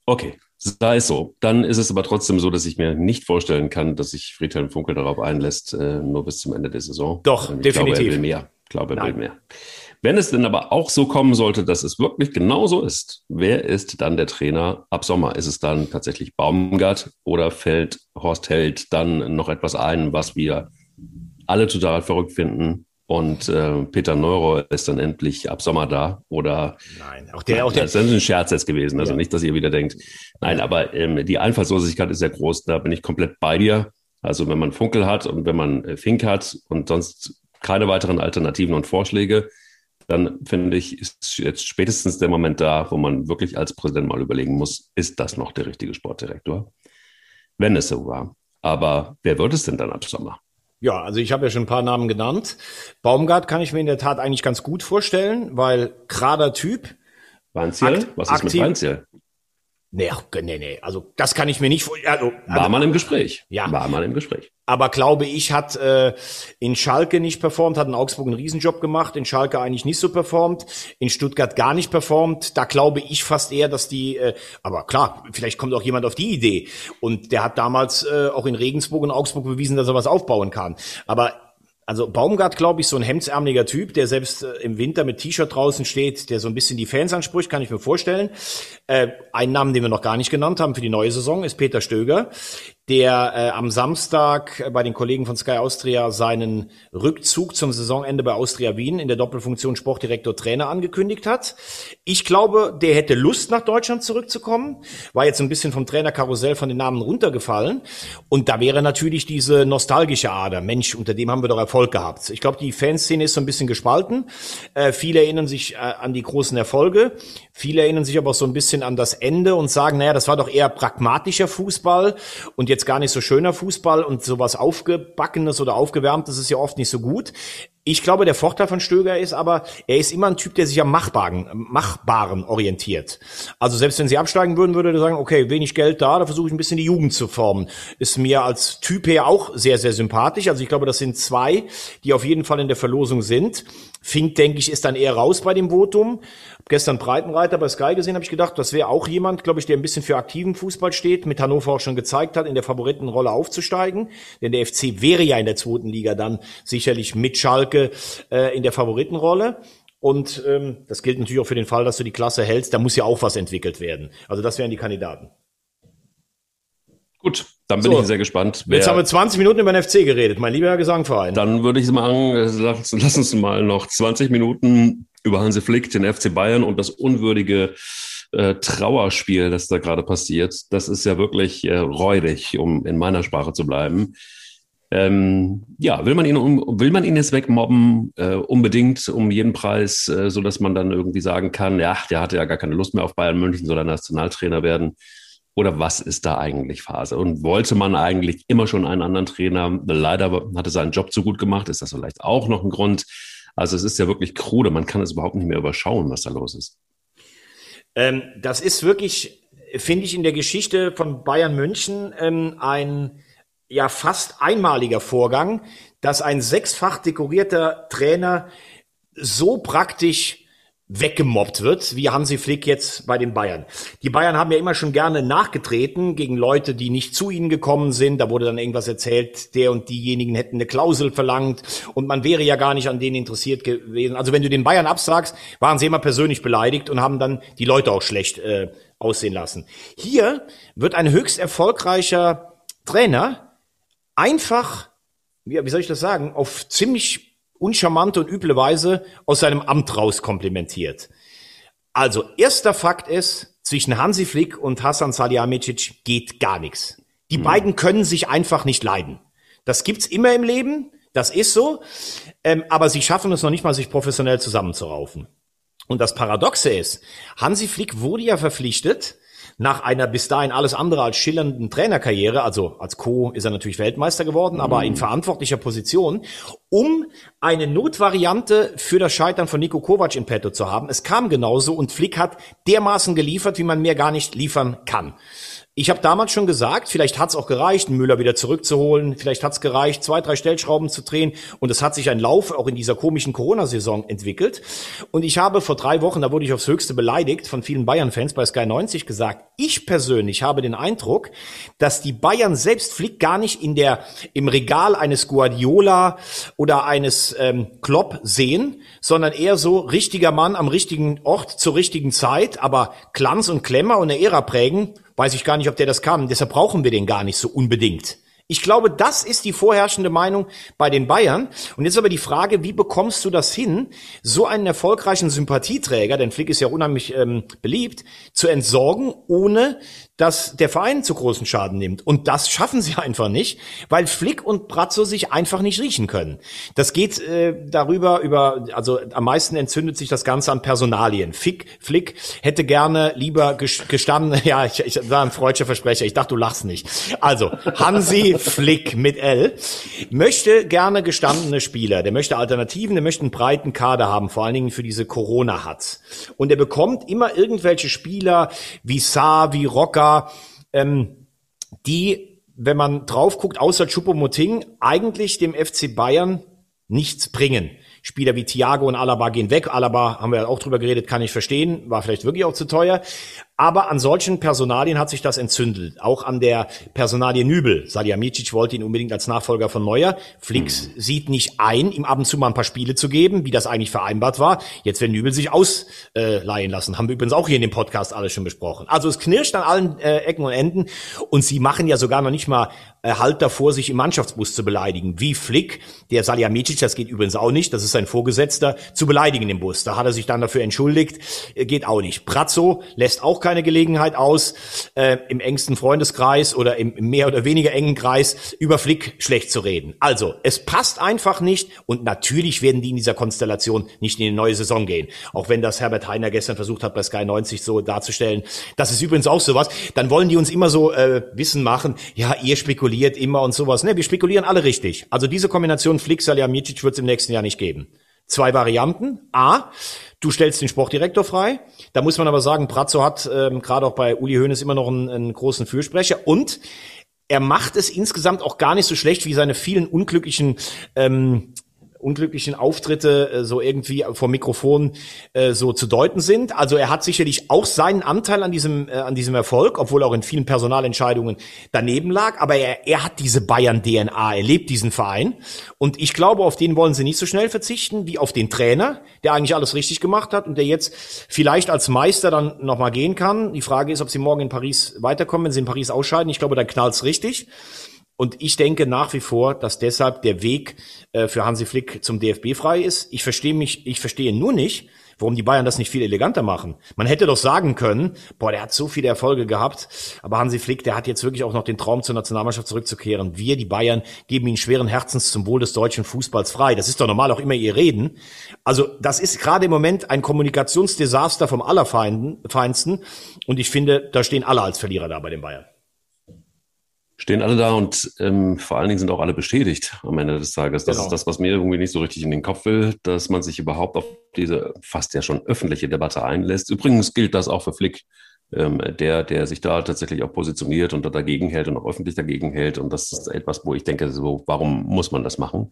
Okay, sei es so. Dann ist es aber trotzdem so, dass ich mir nicht vorstellen kann, dass sich Friedhelm Funkel darauf einlässt, äh, nur bis zum Ende der Saison. Doch, ich definitiv. Glaube, er will mehr. Ich glaube, er Nein. will mehr. Wenn es denn aber auch so kommen sollte, dass es wirklich genau so ist, wer ist dann der Trainer ab Sommer? Ist es dann tatsächlich Baumgart oder fällt Horst Held dann noch etwas ein, was wir alle total verrückt finden? Und äh, Peter Neuro ist dann endlich ab Sommer da oder nein, auch der, auch der. Das ist ein Scherz jetzt gewesen, also ja. nicht, dass ihr wieder denkt. Nein, aber ähm, die Einfallslosigkeit ist sehr groß. Da bin ich komplett bei dir. Also wenn man Funkel hat und wenn man äh, Fink hat und sonst keine weiteren Alternativen und Vorschläge, dann finde ich, ist jetzt spätestens der Moment da, wo man wirklich als Präsident mal überlegen muss, ist das noch der richtige Sportdirektor? Wenn es so war. Aber wer wird es denn dann ab Sommer? Ja, also ich habe ja schon ein paar Namen genannt. Baumgart kann ich mir in der Tat eigentlich ganz gut vorstellen, weil gerader Typ. Weinziel? Was ist mit Weinziel? Nee, nee, nee. Also das kann ich mir nicht vorstellen. Also, War also, mal im Gespräch. Ja. War mal im Gespräch. Aber glaube ich, hat äh, in Schalke nicht performt, hat in Augsburg einen Riesenjob gemacht, in Schalke eigentlich nicht so performt, in Stuttgart gar nicht performt. Da glaube ich fast eher, dass die, äh, aber klar, vielleicht kommt auch jemand auf die Idee. Und der hat damals äh, auch in Regensburg und Augsburg bewiesen, dass er was aufbauen kann. Aber also Baumgart, glaube ich, so ein hemdsärmeliger Typ, der selbst äh, im Winter mit T-Shirt draußen steht, der so ein bisschen die Fans anspricht, kann ich mir vorstellen. Äh, ein Namen, den wir noch gar nicht genannt haben für die neue Saison, ist Peter Stöger, der äh, am Samstag bei den Kollegen von Sky Austria seinen Rückzug zum Saisonende bei Austria Wien in der Doppelfunktion Sportdirektor Trainer angekündigt hat. Ich glaube, der hätte Lust nach Deutschland zurückzukommen, war jetzt ein bisschen vom Trainerkarussell von den Namen runtergefallen und da wäre natürlich diese nostalgische Ader, Mensch, unter dem haben wir doch Erfolg gehabt. Ich glaube, die Fanszene ist so ein bisschen gespalten. Äh, viele erinnern sich äh, an die großen Erfolge, viele erinnern sich aber so ein bisschen an das Ende und sagen, naja, das war doch eher pragmatischer Fußball und jetzt gar nicht so schöner Fußball und sowas aufgebackenes oder aufgewärmtes ist ja oft nicht so gut. Ich glaube, der Vorteil von Stöger ist aber, er ist immer ein Typ, der sich am Machbaren, Machbaren orientiert. Also selbst wenn sie absteigen würden, würde er sagen, okay, wenig Geld da, da versuche ich ein bisschen die Jugend zu formen. Ist mir als Typ her auch sehr, sehr sympathisch. Also ich glaube, das sind zwei, die auf jeden Fall in der Verlosung sind. Fink, denke ich, ist dann eher raus bei dem Votum gestern Breitenreiter bei Sky gesehen, habe ich gedacht, das wäre auch jemand, glaube ich, der ein bisschen für aktiven Fußball steht, mit Hannover auch schon gezeigt hat, in der Favoritenrolle aufzusteigen. Denn der FC wäre ja in der zweiten Liga dann sicherlich mit Schalke äh, in der Favoritenrolle. Und ähm, das gilt natürlich auch für den Fall, dass du die Klasse hältst. Da muss ja auch was entwickelt werden. Also das wären die Kandidaten. Gut, dann bin so, ich sehr gespannt. Jetzt haben wir 20 Minuten über den FC geredet, mein lieber Gesangverein. Dann würde ich sagen, lass, lass uns mal noch 20 Minuten über Hansi Flick, den FC Bayern und das unwürdige äh, Trauerspiel, das da gerade passiert. Das ist ja wirklich äh, räudig, um in meiner Sprache zu bleiben. Ähm, ja, will man ihn will man ihn jetzt wegmobben äh, unbedingt um jeden Preis, äh, so dass man dann irgendwie sagen kann, ja, der hatte ja gar keine Lust mehr auf Bayern München, soll er Nationaltrainer werden? Oder was ist da eigentlich Phase? Und wollte man eigentlich immer schon einen anderen Trainer? Leider hatte seinen Job zu gut gemacht. Ist das vielleicht auch noch ein Grund? Also es ist ja wirklich krude, man kann es überhaupt nicht mehr überschauen, was da los ist. Ähm, das ist wirklich, finde ich, in der Geschichte von Bayern München ähm, ein ja fast einmaliger Vorgang, dass ein sechsfach dekorierter Trainer so praktisch weggemobbt wird, wie Hansi Flick jetzt bei den Bayern. Die Bayern haben ja immer schon gerne nachgetreten gegen Leute, die nicht zu ihnen gekommen sind. Da wurde dann irgendwas erzählt, der und diejenigen hätten eine Klausel verlangt und man wäre ja gar nicht an denen interessiert gewesen. Also wenn du den Bayern absagst, waren sie immer persönlich beleidigt und haben dann die Leute auch schlecht äh, aussehen lassen. Hier wird ein höchst erfolgreicher Trainer einfach, wie, wie soll ich das sagen, auf ziemlich uncharmante und üble Weise aus seinem Amt raus komplimentiert. Also, erster Fakt ist, zwischen Hansi Flick und Hasan Salihamidzic geht gar nichts. Die mhm. beiden können sich einfach nicht leiden. Das gibt's immer im Leben, das ist so, ähm, aber sie schaffen es noch nicht mal, sich professionell zusammenzuraufen. Und das Paradoxe ist, Hansi Flick wurde ja verpflichtet, nach einer bis dahin alles andere als schillernden Trainerkarriere, also als Co. ist er natürlich Weltmeister geworden, aber in mhm. verantwortlicher Position, um eine Notvariante für das Scheitern von Nico Kovac in petto zu haben. Es kam genauso und Flick hat dermaßen geliefert, wie man mehr gar nicht liefern kann. Ich habe damals schon gesagt, vielleicht hat's auch gereicht, Müller wieder zurückzuholen, vielleicht hat's gereicht, zwei, drei Stellschrauben zu drehen. Und es hat sich ein Lauf auch in dieser komischen Corona-Saison entwickelt. Und ich habe vor drei Wochen, da wurde ich aufs Höchste beleidigt von vielen Bayern-Fans bei Sky 90 gesagt, ich persönlich habe den Eindruck, dass die Bayern selbst Flick gar nicht in der, im Regal eines Guardiola oder eines ähm, Klopp sehen, sondern eher so richtiger Mann am richtigen Ort zur richtigen Zeit, aber Glanz und Klemmer und eine Ära prägen weiß ich gar nicht, ob der das kann. Deshalb brauchen wir den gar nicht so unbedingt. Ich glaube, das ist die vorherrschende Meinung bei den Bayern. Und jetzt aber die Frage, wie bekommst du das hin, so einen erfolgreichen Sympathieträger, denn Flick ist ja unheimlich ähm, beliebt, zu entsorgen, ohne dass der Verein zu großen Schaden nimmt. Und das schaffen sie (laughs) einfach nicht, weil Flick und Brazzo sich einfach nicht riechen können. Das geht äh, darüber, über, also am meisten entzündet sich das Ganze an Personalien. Flick, Flick hätte gerne lieber gestanden, (laughs) ja, ich, ich war ein freudscher Versprecher, ich dachte, du lachst nicht. Also, Hansi (laughs) Flick mit L möchte gerne gestandene Spieler, der möchte Alternativen, der möchte einen breiten Kader haben, vor allen Dingen für diese Corona-Hatz. Und er bekommt immer irgendwelche Spieler wie Saar, wie Rocker, ähm, die, wenn man drauf guckt, außer Choupo-Moting, eigentlich dem FC Bayern nichts bringen. Spieler wie Thiago und Alaba gehen weg. Alaba, haben wir auch drüber geredet, kann ich verstehen, war vielleicht wirklich auch zu teuer. Aber an solchen Personalien hat sich das entzündelt. Auch an der Personalie Nübel. Salihamidzic wollte ihn unbedingt als Nachfolger von Neuer. Flix mhm. sieht nicht ein, ihm ab und zu mal ein paar Spiele zu geben, wie das eigentlich vereinbart war. Jetzt will Nübel sich ausleihen lassen. Haben wir übrigens auch hier in dem Podcast alles schon besprochen. Also es knirscht an allen äh, Ecken und Enden. Und sie machen ja sogar noch nicht mal äh, Halt davor, sich im Mannschaftsbus zu beleidigen. Wie Flick, der Salihamidzic, das geht übrigens auch nicht, das ist sein Vorgesetzter, zu beleidigen im Bus. Da hat er sich dann dafür entschuldigt. Äh, geht auch nicht. Brazzo lässt auch keine Gelegenheit aus, äh, im engsten Freundeskreis oder im, mehr oder weniger engen Kreis über Flick schlecht zu reden. Also, es passt einfach nicht und natürlich werden die in dieser Konstellation nicht in die neue Saison gehen. Auch wenn das Herbert Heiner gestern versucht hat, bei Sky 90 so darzustellen. Das ist übrigens auch sowas. Dann wollen die uns immer so äh, Wissen machen, ja, ihr spekuliert immer und sowas. Ne, wir spekulieren alle richtig. Also diese Kombination Flick, Salihamidzic wird es im nächsten Jahr nicht geben. Zwei Varianten. A, Du stellst den Sportdirektor frei. Da muss man aber sagen, Brazzo hat ähm, gerade auch bei Uli Hoeneß immer noch einen, einen großen Fürsprecher und er macht es insgesamt auch gar nicht so schlecht wie seine vielen unglücklichen ähm, unglücklichen Auftritte äh, so irgendwie vor Mikrofon äh, so zu deuten sind. Also er hat sicherlich auch seinen Anteil an diesem, äh, an diesem Erfolg, obwohl er auch in vielen Personalentscheidungen daneben lag. Aber er, er hat diese Bayern-DNA, er lebt diesen Verein. Und ich glaube, auf den wollen sie nicht so schnell verzichten wie auf den Trainer, der eigentlich alles richtig gemacht hat und der jetzt vielleicht als Meister dann nochmal gehen kann. Die Frage ist, ob sie morgen in Paris weiterkommen, wenn sie in Paris ausscheiden. Ich glaube, dann knallt's richtig. Und ich denke nach wie vor, dass deshalb der Weg äh, für Hansi Flick zum DFB frei ist. Ich verstehe mich, ich verstehe nur nicht, warum die Bayern das nicht viel eleganter machen. Man hätte doch sagen können, boah, der hat so viele Erfolge gehabt, aber Hansi Flick, der hat jetzt wirklich auch noch den Traum zur Nationalmannschaft zurückzukehren. Wir, die Bayern, geben ihn schweren Herzens zum Wohl des deutschen Fußballs frei. Das ist doch normal auch immer ihr Reden. Also das ist gerade im Moment ein Kommunikationsdesaster vom Allerfeinsten und ich finde, da stehen alle als Verlierer da bei den Bayern stehen alle da und ähm, vor allen Dingen sind auch alle bestätigt am Ende des Tages. Das genau. ist das, was mir irgendwie nicht so richtig in den Kopf will, dass man sich überhaupt auf diese fast ja schon öffentliche Debatte einlässt. Übrigens gilt das auch für Flick, ähm, der, der sich da tatsächlich auch positioniert und da dagegen hält und auch öffentlich dagegen hält. Und das ist etwas, wo ich denke, so, warum muss man das machen?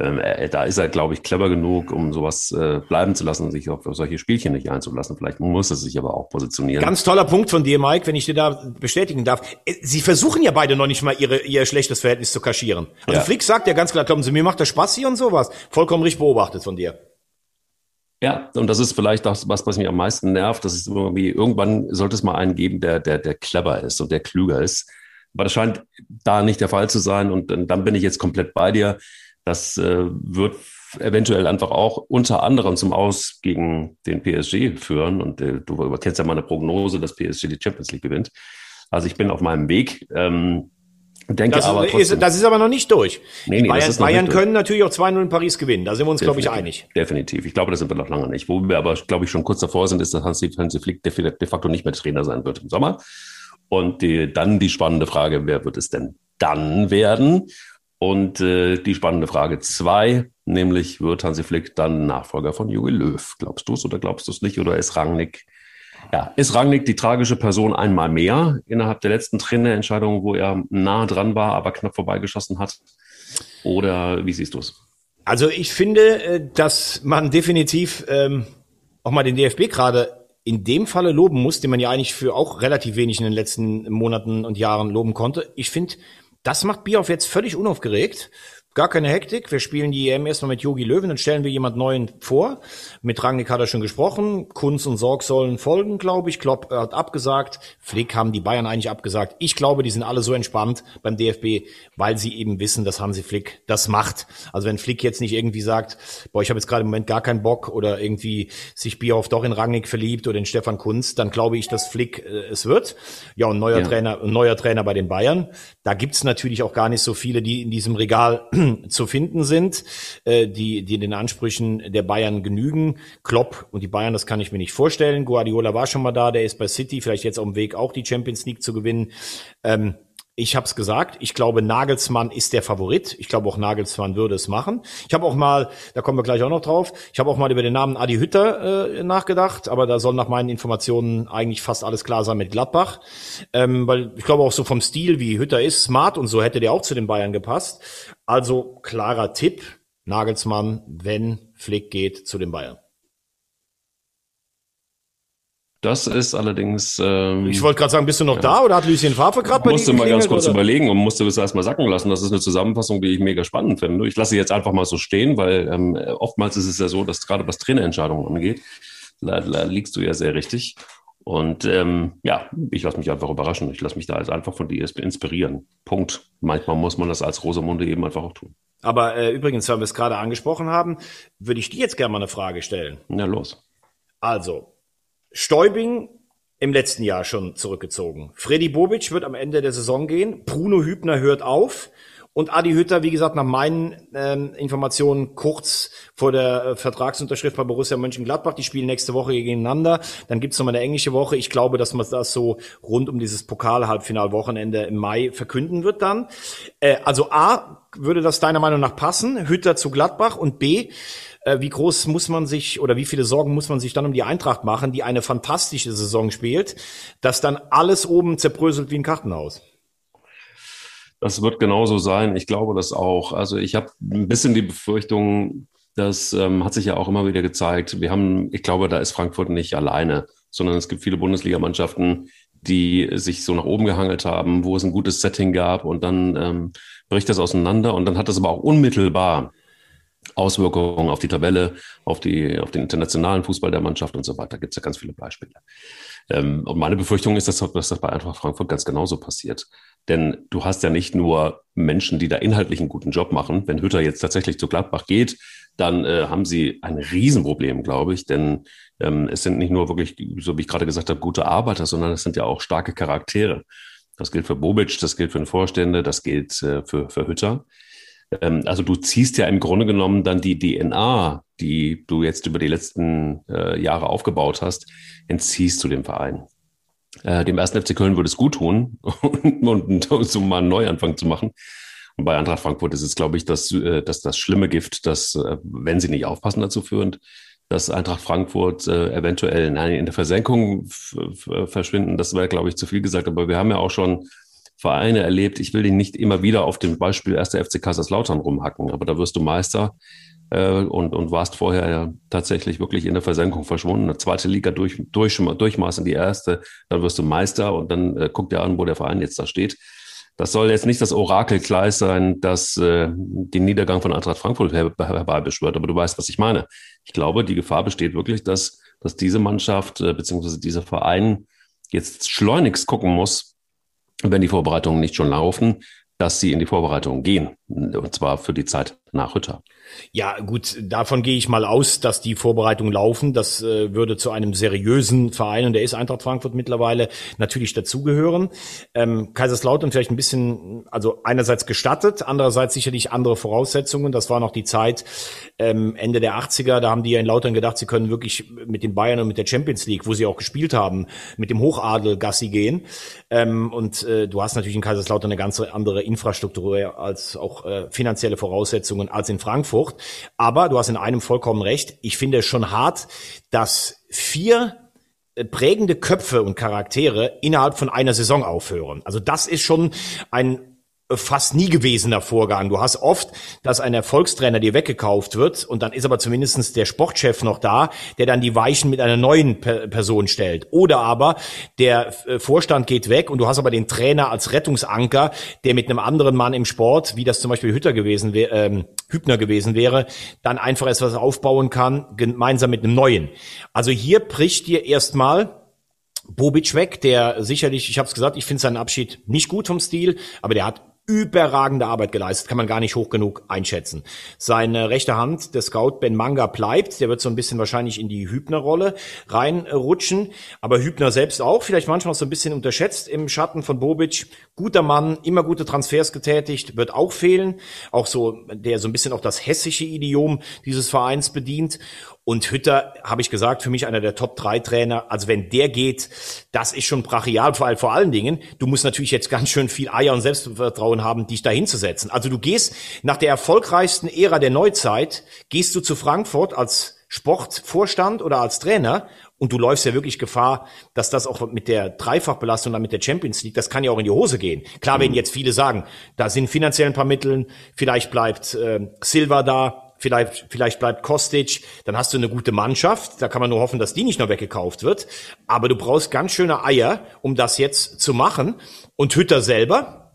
Ähm, äh, da ist er, glaube ich, clever genug, um sowas äh, bleiben zu lassen und sich auf, auf solche Spielchen nicht einzulassen. Vielleicht muss er sich aber auch positionieren. Ganz toller Punkt von dir, Mike, wenn ich dir da bestätigen darf. Äh, Sie versuchen ja beide noch nicht mal ihre, ihr schlechtes Verhältnis zu kaschieren. Also Ja. Flick sagt ja ganz klar, glauben Sie, mir macht das Spaß hier und sowas. Vollkommen richtig beobachtet von dir. Ja, und das ist vielleicht das, was, was mich am meisten nervt. Das ist irgendwie, irgendwann sollte es mal einen geben, der, der, der clever ist und der klüger ist. Aber das scheint da nicht der Fall zu sein. Und dann dann bin ich jetzt komplett bei dir. Das äh, wird eventuell einfach auch unter anderem zum Aus gegen den PSG führen. Und äh, du kennst ja meine Prognose, dass PSG die Champions League gewinnt. Also ich bin auf meinem Weg. Ähm, denke Das, aber ist, trotzdem, das ist aber noch nicht durch. Nee, nee, das Bayern, Bayern durch. können natürlich auch 2-0 in Paris gewinnen. Da sind wir uns, glaube ich, einig. Definitiv. Ich glaube, das sind wir noch lange nicht. Wo wir aber, glaube ich, schon kurz davor sind, ist, dass Hansi, Hansi Flick de, de facto nicht mehr Trainer sein wird im Sommer. Und die, dann die spannende Frage, wer wird es denn dann werden? Und äh, die spannende Frage zwei, nämlich wird Hansi Flick dann Nachfolger von Jogi Löw? Glaubst du es oder glaubst du es nicht? Oder ist Rangnick, ja, ist Rangnick die tragische Person einmal mehr innerhalb der letzten Trainerentscheidung, wo er nah dran war, aber knapp vorbeigeschossen hat? Oder wie siehst du es? Also ich finde, äh, dass man definitiv ähm, auch mal den DFB gerade in dem Falle loben muss, den man ja eigentlich für auch relativ wenig in den letzten Monaten und Jahren loben konnte. Ich finde, das macht Bierhoff jetzt völlig unaufgeregt. Gar keine Hektik. Wir spielen die EM erstmal mit Yogi Löwen, dann stellen wir jemand Neuen vor. Mit Rangnick hat er schon gesprochen. Kunz und Sorg sollen folgen, glaube ich. Klopp hat abgesagt. Flick haben die Bayern eigentlich abgesagt. Ich glaube, die sind alle so entspannt beim DFB, weil sie eben wissen, dass Hansi Flick das macht. Also wenn Flick jetzt nicht irgendwie sagt, boah, ich habe jetzt gerade im Moment gar keinen Bock oder irgendwie sich Bierhoff doch in Rangnick verliebt oder in Stefan Kunz, dann glaube ich, dass Flick äh, es wird. Ja, und neuer Ja. Trainer, ein neuer Trainer bei den Bayern. Da gibt's natürlich auch gar nicht so viele, die in diesem Regal (clears throat) zu finden sind, äh, die, die den Ansprüchen der Bayern genügen. Klopp und die Bayern, das kann ich mir nicht vorstellen. Guardiola war schon mal da, der ist bei City, vielleicht jetzt auf dem Weg, auch die Champions League zu gewinnen. Ähm, ich habe es gesagt, ich glaube, Nagelsmann ist der Favorit. Ich glaube, auch Nagelsmann würde es machen. Ich habe auch mal, da kommen wir gleich auch noch drauf, ich habe auch mal über den Namen Adi Hütter äh, nachgedacht, aber da soll nach meinen Informationen eigentlich fast alles klar sein mit Gladbach. Ähm, weil ich glaube auch so vom Stil, wie Hütter ist, smart und so hätte der auch zu den Bayern gepasst. Also klarer Tipp, Nagelsmann, wenn Flick geht zu den Bayern. Das ist allerdings. Ähm, Ich wollte gerade sagen, bist du noch da oder hat Lucien Favre gerade bei dir musste mal ganz kurz oder? überlegen und musste das erstmal sacken lassen. Das ist eine Zusammenfassung, die ich mega spannend finde. Ich lasse sie jetzt einfach mal so stehen, weil ähm, oftmals ist es ja so, dass gerade was Trainerentscheidungen angeht, da, da liegst du ja sehr richtig. Und ähm, ja, ich lasse mich einfach überraschen. Ich lasse mich da jetzt einfach von dir inspirieren. Punkt. Manchmal muss man das als Rosamunde eben einfach auch tun. Aber äh, übrigens, weil wir es gerade angesprochen haben, würde ich dir jetzt gerne mal eine Frage stellen. Ja, los. Also, Stäubing im letzten Jahr schon zurückgezogen. Freddy Bobic wird am Ende der Saison gehen. Bruno Hübner hört auf. Und Adi Hütter, wie gesagt, nach meinen ähm, Informationen kurz vor der äh, Vertragsunterschrift bei Borussia Mönchengladbach. Die spielen nächste Woche gegeneinander. Dann gibt's noch mal eine englische Woche. Ich glaube, dass man das so rund um dieses Pokal-Halbfinalwochenende im Mai verkünden wird dann. Äh, also A, würde das deiner Meinung nach passen? Hütter zu Gladbach. Und B, äh, wie groß muss man sich oder wie viele Sorgen muss man sich dann um die Eintracht machen, die eine fantastische Saison spielt, dass dann alles oben zerbröselt wie ein Kartenhaus? Das wird genauso sein. Ich glaube das auch. Also ich habe ein bisschen die Befürchtung, das ähm, hat sich ja auch immer wieder gezeigt. Wir haben, ich glaube, da ist Frankfurt nicht alleine, sondern es gibt viele Bundesligamannschaften, die sich so nach oben gehangelt haben, wo es ein gutes Setting gab und dann ähm, bricht das auseinander und dann hat das aber auch unmittelbar Auswirkungen auf die Tabelle, auf, die, auf den internationalen Fußball der Mannschaft und so weiter. Gibt es ja ganz viele Beispiele. Ähm, und meine Befürchtung ist, dass, dass das bei Eintracht Frankfurt ganz genauso passiert. Denn du hast ja nicht nur Menschen, die da inhaltlich einen guten Job machen. Wenn Hütter jetzt tatsächlich zu Gladbach geht, dann äh, haben sie ein Riesenproblem, glaube ich. Denn ähm, es sind nicht nur wirklich, so wie ich gerade gesagt habe, gute Arbeiter, sondern es sind ja auch starke Charaktere. Das gilt für Bobic, das gilt für den Vorstände, das gilt äh, für, für Hütter. Ähm, also du ziehst ja im Grunde genommen dann die DNA, die du jetzt über die letzten äh, Jahre aufgebaut hast, entziehst du dem Verein. Äh, dem ersten FC Köln würde es gut tun, (laughs) und, und, so mal einen Neuanfang zu machen. Und bei Eintracht Frankfurt ist es, glaube ich, das, äh, das, das schlimme Gift, dass, äh, wenn sie nicht aufpassen, dazu führend, dass Eintracht Frankfurt äh, eventuell nein, in der Versenkung verschwinden. Das wäre, glaube ich, zu viel gesagt. Aber wir haben ja auch schon Vereine erlebt. Ich will dich nicht immer wieder auf dem Beispiel 1. FC Kaiserslautern rumhacken, aber da wirst du Meister äh, und, und warst vorher ja tatsächlich wirklich in der Versenkung verschwunden. Eine zweite Liga durch, durch, durchmaß in die erste, dann wirst du Meister und dann äh, guck dir an, wo der Verein jetzt da steht. Das soll jetzt nicht das Orakel Kleis sein, das äh, den Niedergang von Eintracht Frankfurt her herbeibeschwört, aber du weißt, was ich meine. Ich glaube, die Gefahr besteht wirklich, dass, dass diese Mannschaft äh, beziehungsweise dieser Verein jetzt schleunigst gucken muss, wenn die Vorbereitungen nicht schon laufen, dass sie in die Vorbereitung gehen. Und zwar für die Zeit nach Hütter. Ja, gut, davon gehe ich mal aus, dass die Vorbereitungen laufen. Das äh, würde zu einem seriösen Verein, und der ist Eintracht Frankfurt mittlerweile, natürlich dazugehören. Ähm, Kaiserslautern vielleicht ein bisschen, also einerseits gestattet, andererseits sicherlich andere Voraussetzungen. Das war noch die Zeit ähm, Ende der 80er, da haben die ja in Lautern gedacht, sie können wirklich mit den Bayern und mit der Champions League, wo sie auch gespielt haben, mit dem Hochadel Gassi gehen. Ähm, und äh, du hast natürlich in Kaiserslautern eine ganz andere Infrastruktur als auch äh, finanzielle Voraussetzungen als in Frankfurt. Aber du hast in einem vollkommen recht. Ich finde es schon hart, dass vier äh, prägende Köpfe und Charaktere innerhalb von einer Saison aufhören. Also das ist schon ein fast nie gewesener Vorgang. Du hast oft, dass ein Erfolgstrainer dir weggekauft wird und dann ist aber zumindestens der Sportchef noch da, der dann die Weichen mit einer neuen per Person stellt. Oder aber der äh, Vorstand geht weg und du hast aber den Trainer als Rettungsanker, der mit einem anderen Mann im Sport, wie das zum Beispiel Hütter gewesen wäre, ähm, Hübner gewesen wäre, dann einfach etwas aufbauen kann, gemeinsam mit einem neuen. Also hier bricht dir erstmal Bobic weg, der sicherlich, ich habe es gesagt, ich finde seinen Abschied nicht gut vom Stil, aber der hat überragende Arbeit geleistet, kann man gar nicht hoch genug einschätzen. Seine rechte Hand, der Scout Ben Manga bleibt, der wird so ein bisschen wahrscheinlich in die Hübner-Rolle reinrutschen, aber Hübner selbst auch, vielleicht manchmal so ein bisschen unterschätzt im Schatten von Bobic. Guter Mann, immer gute Transfers getätigt, wird auch fehlen, auch so, der so ein bisschen auch das hessische Idiom dieses Vereins bedient. Und Hütter, habe ich gesagt, für mich einer der Top-3-Trainer. Also wenn der geht, das ist schon brachial, vor, vor allen Dingen. Du musst natürlich jetzt ganz schön viel Eier und Selbstvertrauen haben, dich da hinzusetzen. Also du gehst nach der erfolgreichsten Ära der Neuzeit, gehst du zu Frankfurt als Sportvorstand oder als Trainer und du läufst ja wirklich Gefahr, dass das auch mit der Dreifachbelastung dann mit der Champions League, das kann ja auch in die Hose gehen. Klar werden jetzt viele sagen, da sind finanziell ein paar Mittel, vielleicht bleibt äh, Silva da, vielleicht, vielleicht bleibt Kostic, dann hast du eine gute Mannschaft, da kann man nur hoffen, dass die nicht noch weggekauft wird, aber du brauchst ganz schöne Eier, um das jetzt zu machen. Und Hütter selber,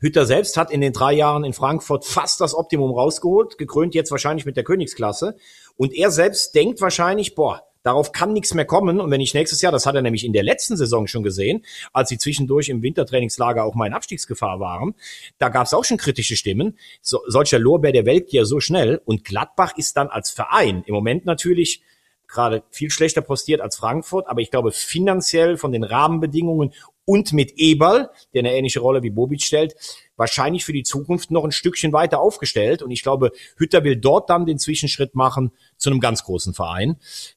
Hütter selbst hat in den drei Jahren in Frankfurt fast das Optimum rausgeholt, gekrönt jetzt wahrscheinlich mit der Königsklasse. Und er selbst denkt wahrscheinlich, boah, Darauf kann nichts mehr kommen. Und wenn ich nächstes Jahr, das hat er nämlich in der letzten Saison schon gesehen, als sie zwischendurch im Wintertrainingslager auch mal in Abstiegsgefahr waren, da gab es auch schon kritische Stimmen. So, solcher Lorbeer, der welkt ja so schnell. Und Gladbach ist dann als Verein im Moment natürlich gerade viel schlechter postiert als Frankfurt, aber ich glaube finanziell von den Rahmenbedingungen und mit Eberl, der eine ähnliche Rolle wie Bobic stellt, wahrscheinlich für die Zukunft noch ein Stückchen weiter aufgestellt. Und ich glaube, Hütter will dort dann den Zwischenschritt machen zu einem ganz großen Verein.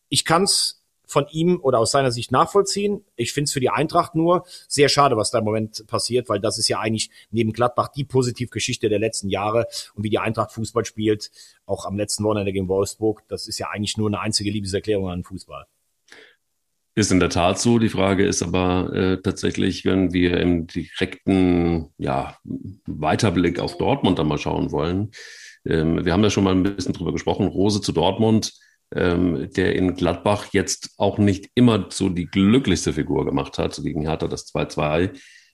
Ich kann es von ihm oder aus seiner Sicht nachvollziehen. Ich finde es für die Eintracht nur sehr schade, was da im Moment passiert, weil das ist ja eigentlich neben Gladbach die Positivgeschichte der letzten Jahre und wie die Eintracht Fußball spielt, auch am letzten Wochenende gegen Wolfsburg. Das ist ja eigentlich nur eine einzige Liebeserklärung an Fußball. Ist in der Tat so. Die Frage ist aber äh, tatsächlich, wenn wir im direkten ja, Weiterblick auf Dortmund dann mal schauen wollen. Ähm, wir haben ja schon mal ein bisschen drüber gesprochen. Rose zu Dortmund, ähm, der in Gladbach jetzt auch nicht immer so die glücklichste Figur gemacht hat, gegen Hertha das 2-2.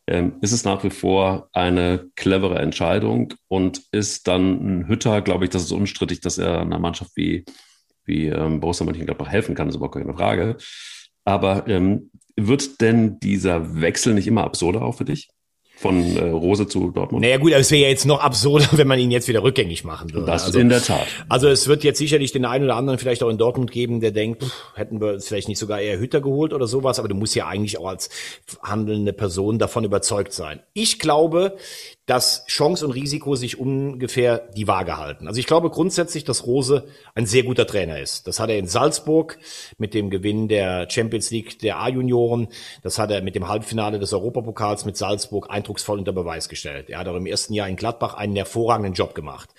Ähm, ist es nach wie vor eine clevere Entscheidung und ist dann ein Hütter, glaube ich, das ist unstrittig, dass er einer Mannschaft wie, wie ähm, Borussia Mönchengladbach helfen kann, ist überhaupt keine Frage. Aber ähm, wird denn dieser Wechsel nicht immer absurder auch für dich? Von äh, Rose zu Dortmund? Naja gut, aber es wäre ja jetzt noch absurder, (laughs) wenn man ihn jetzt wieder rückgängig machen würde. Das also, in der Tat. Also es wird jetzt sicherlich den einen oder anderen vielleicht auch in Dortmund geben, der denkt, pff, hätten wir vielleicht nicht sogar eher Hütter geholt oder sowas, aber du musst ja eigentlich auch als handelnde Person davon überzeugt sein. Ich glaube, dass Chance und Risiko sich ungefähr die Waage halten. Also ich glaube grundsätzlich, dass Rose ein sehr guter Trainer ist. Das hat er in Salzburg mit dem Gewinn der Champions League der A-Junioren. Das hat er mit dem Halbfinale des Europapokals mit Salzburg eindrucksvoll unter Beweis gestellt. Er hat auch im ersten Jahr in Gladbach einen hervorragenden Job gemacht.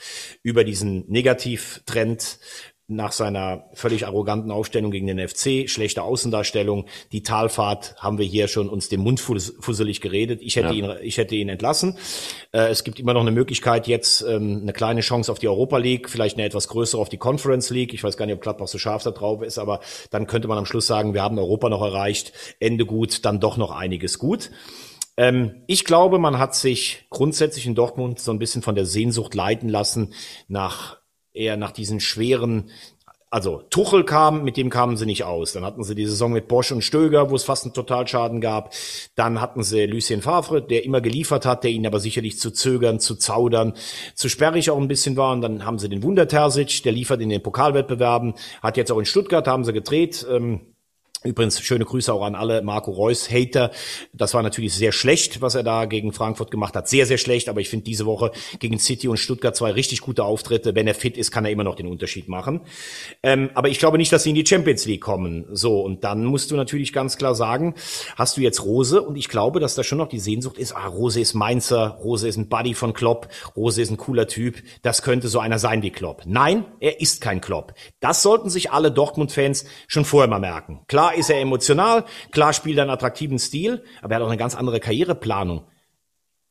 Über diesen Negativtrend nach seiner völlig arroganten Aufstellung gegen den FC, schlechte Außendarstellung, die Talfahrt haben wir hier schon uns den Mund fusselig geredet. Ich hätte ja. ihn, ich hätte ihn entlassen. Äh, es gibt immer noch eine Möglichkeit jetzt ähm, eine kleine Chance auf die Europa League, vielleicht eine etwas größere auf die Conference League. Ich weiß gar nicht, ob Gladbach so scharf da drauf ist, aber dann könnte man am Schluss sagen, wir haben Europa noch erreicht, Ende gut, dann doch noch einiges gut. Ähm, ich glaube, man hat sich grundsätzlich in Dortmund so ein bisschen von der Sehnsucht leiten lassen nach eher nach diesen schweren also Tuchel kam, mit dem kamen sie nicht aus. Dann hatten sie die Saison mit Bosch und Stöger, wo es fast einen Totalschaden gab. Dann hatten sie Lucien Favre, der immer geliefert hat, der ihnen aber sicherlich zu zögern, zu zaudern, zu sperrig auch ein bisschen war. Und dann haben sie den Wunder Terzic, der liefert in den Pokalwettbewerben, hat jetzt auch in Stuttgart, haben sie gedreht. Ähm, Übrigens schöne Grüße auch an alle Marco Reus Hater. Das war natürlich sehr schlecht, was er da gegen Frankfurt gemacht hat. Sehr, sehr schlecht. Aber ich finde diese Woche gegen City und Stuttgart zwei richtig gute Auftritte. Wenn er fit ist, kann er immer noch den Unterschied machen. Ähm, aber ich glaube nicht, dass sie in die Champions League kommen. So. Und dann musst du natürlich ganz klar sagen, hast du jetzt Rose? Und ich glaube, dass da schon noch die Sehnsucht ist. Ah, Rose ist Mainzer. Rose ist ein Buddy von Klopp. Rose ist ein cooler Typ. Das könnte so einer sein wie Klopp. Nein, er ist kein Klopp. Das sollten sich alle Dortmund-Fans schon vorher mal merken. Klar ist er emotional, klar spielt er einen attraktiven Stil, aber er hat auch eine ganz andere Karriereplanung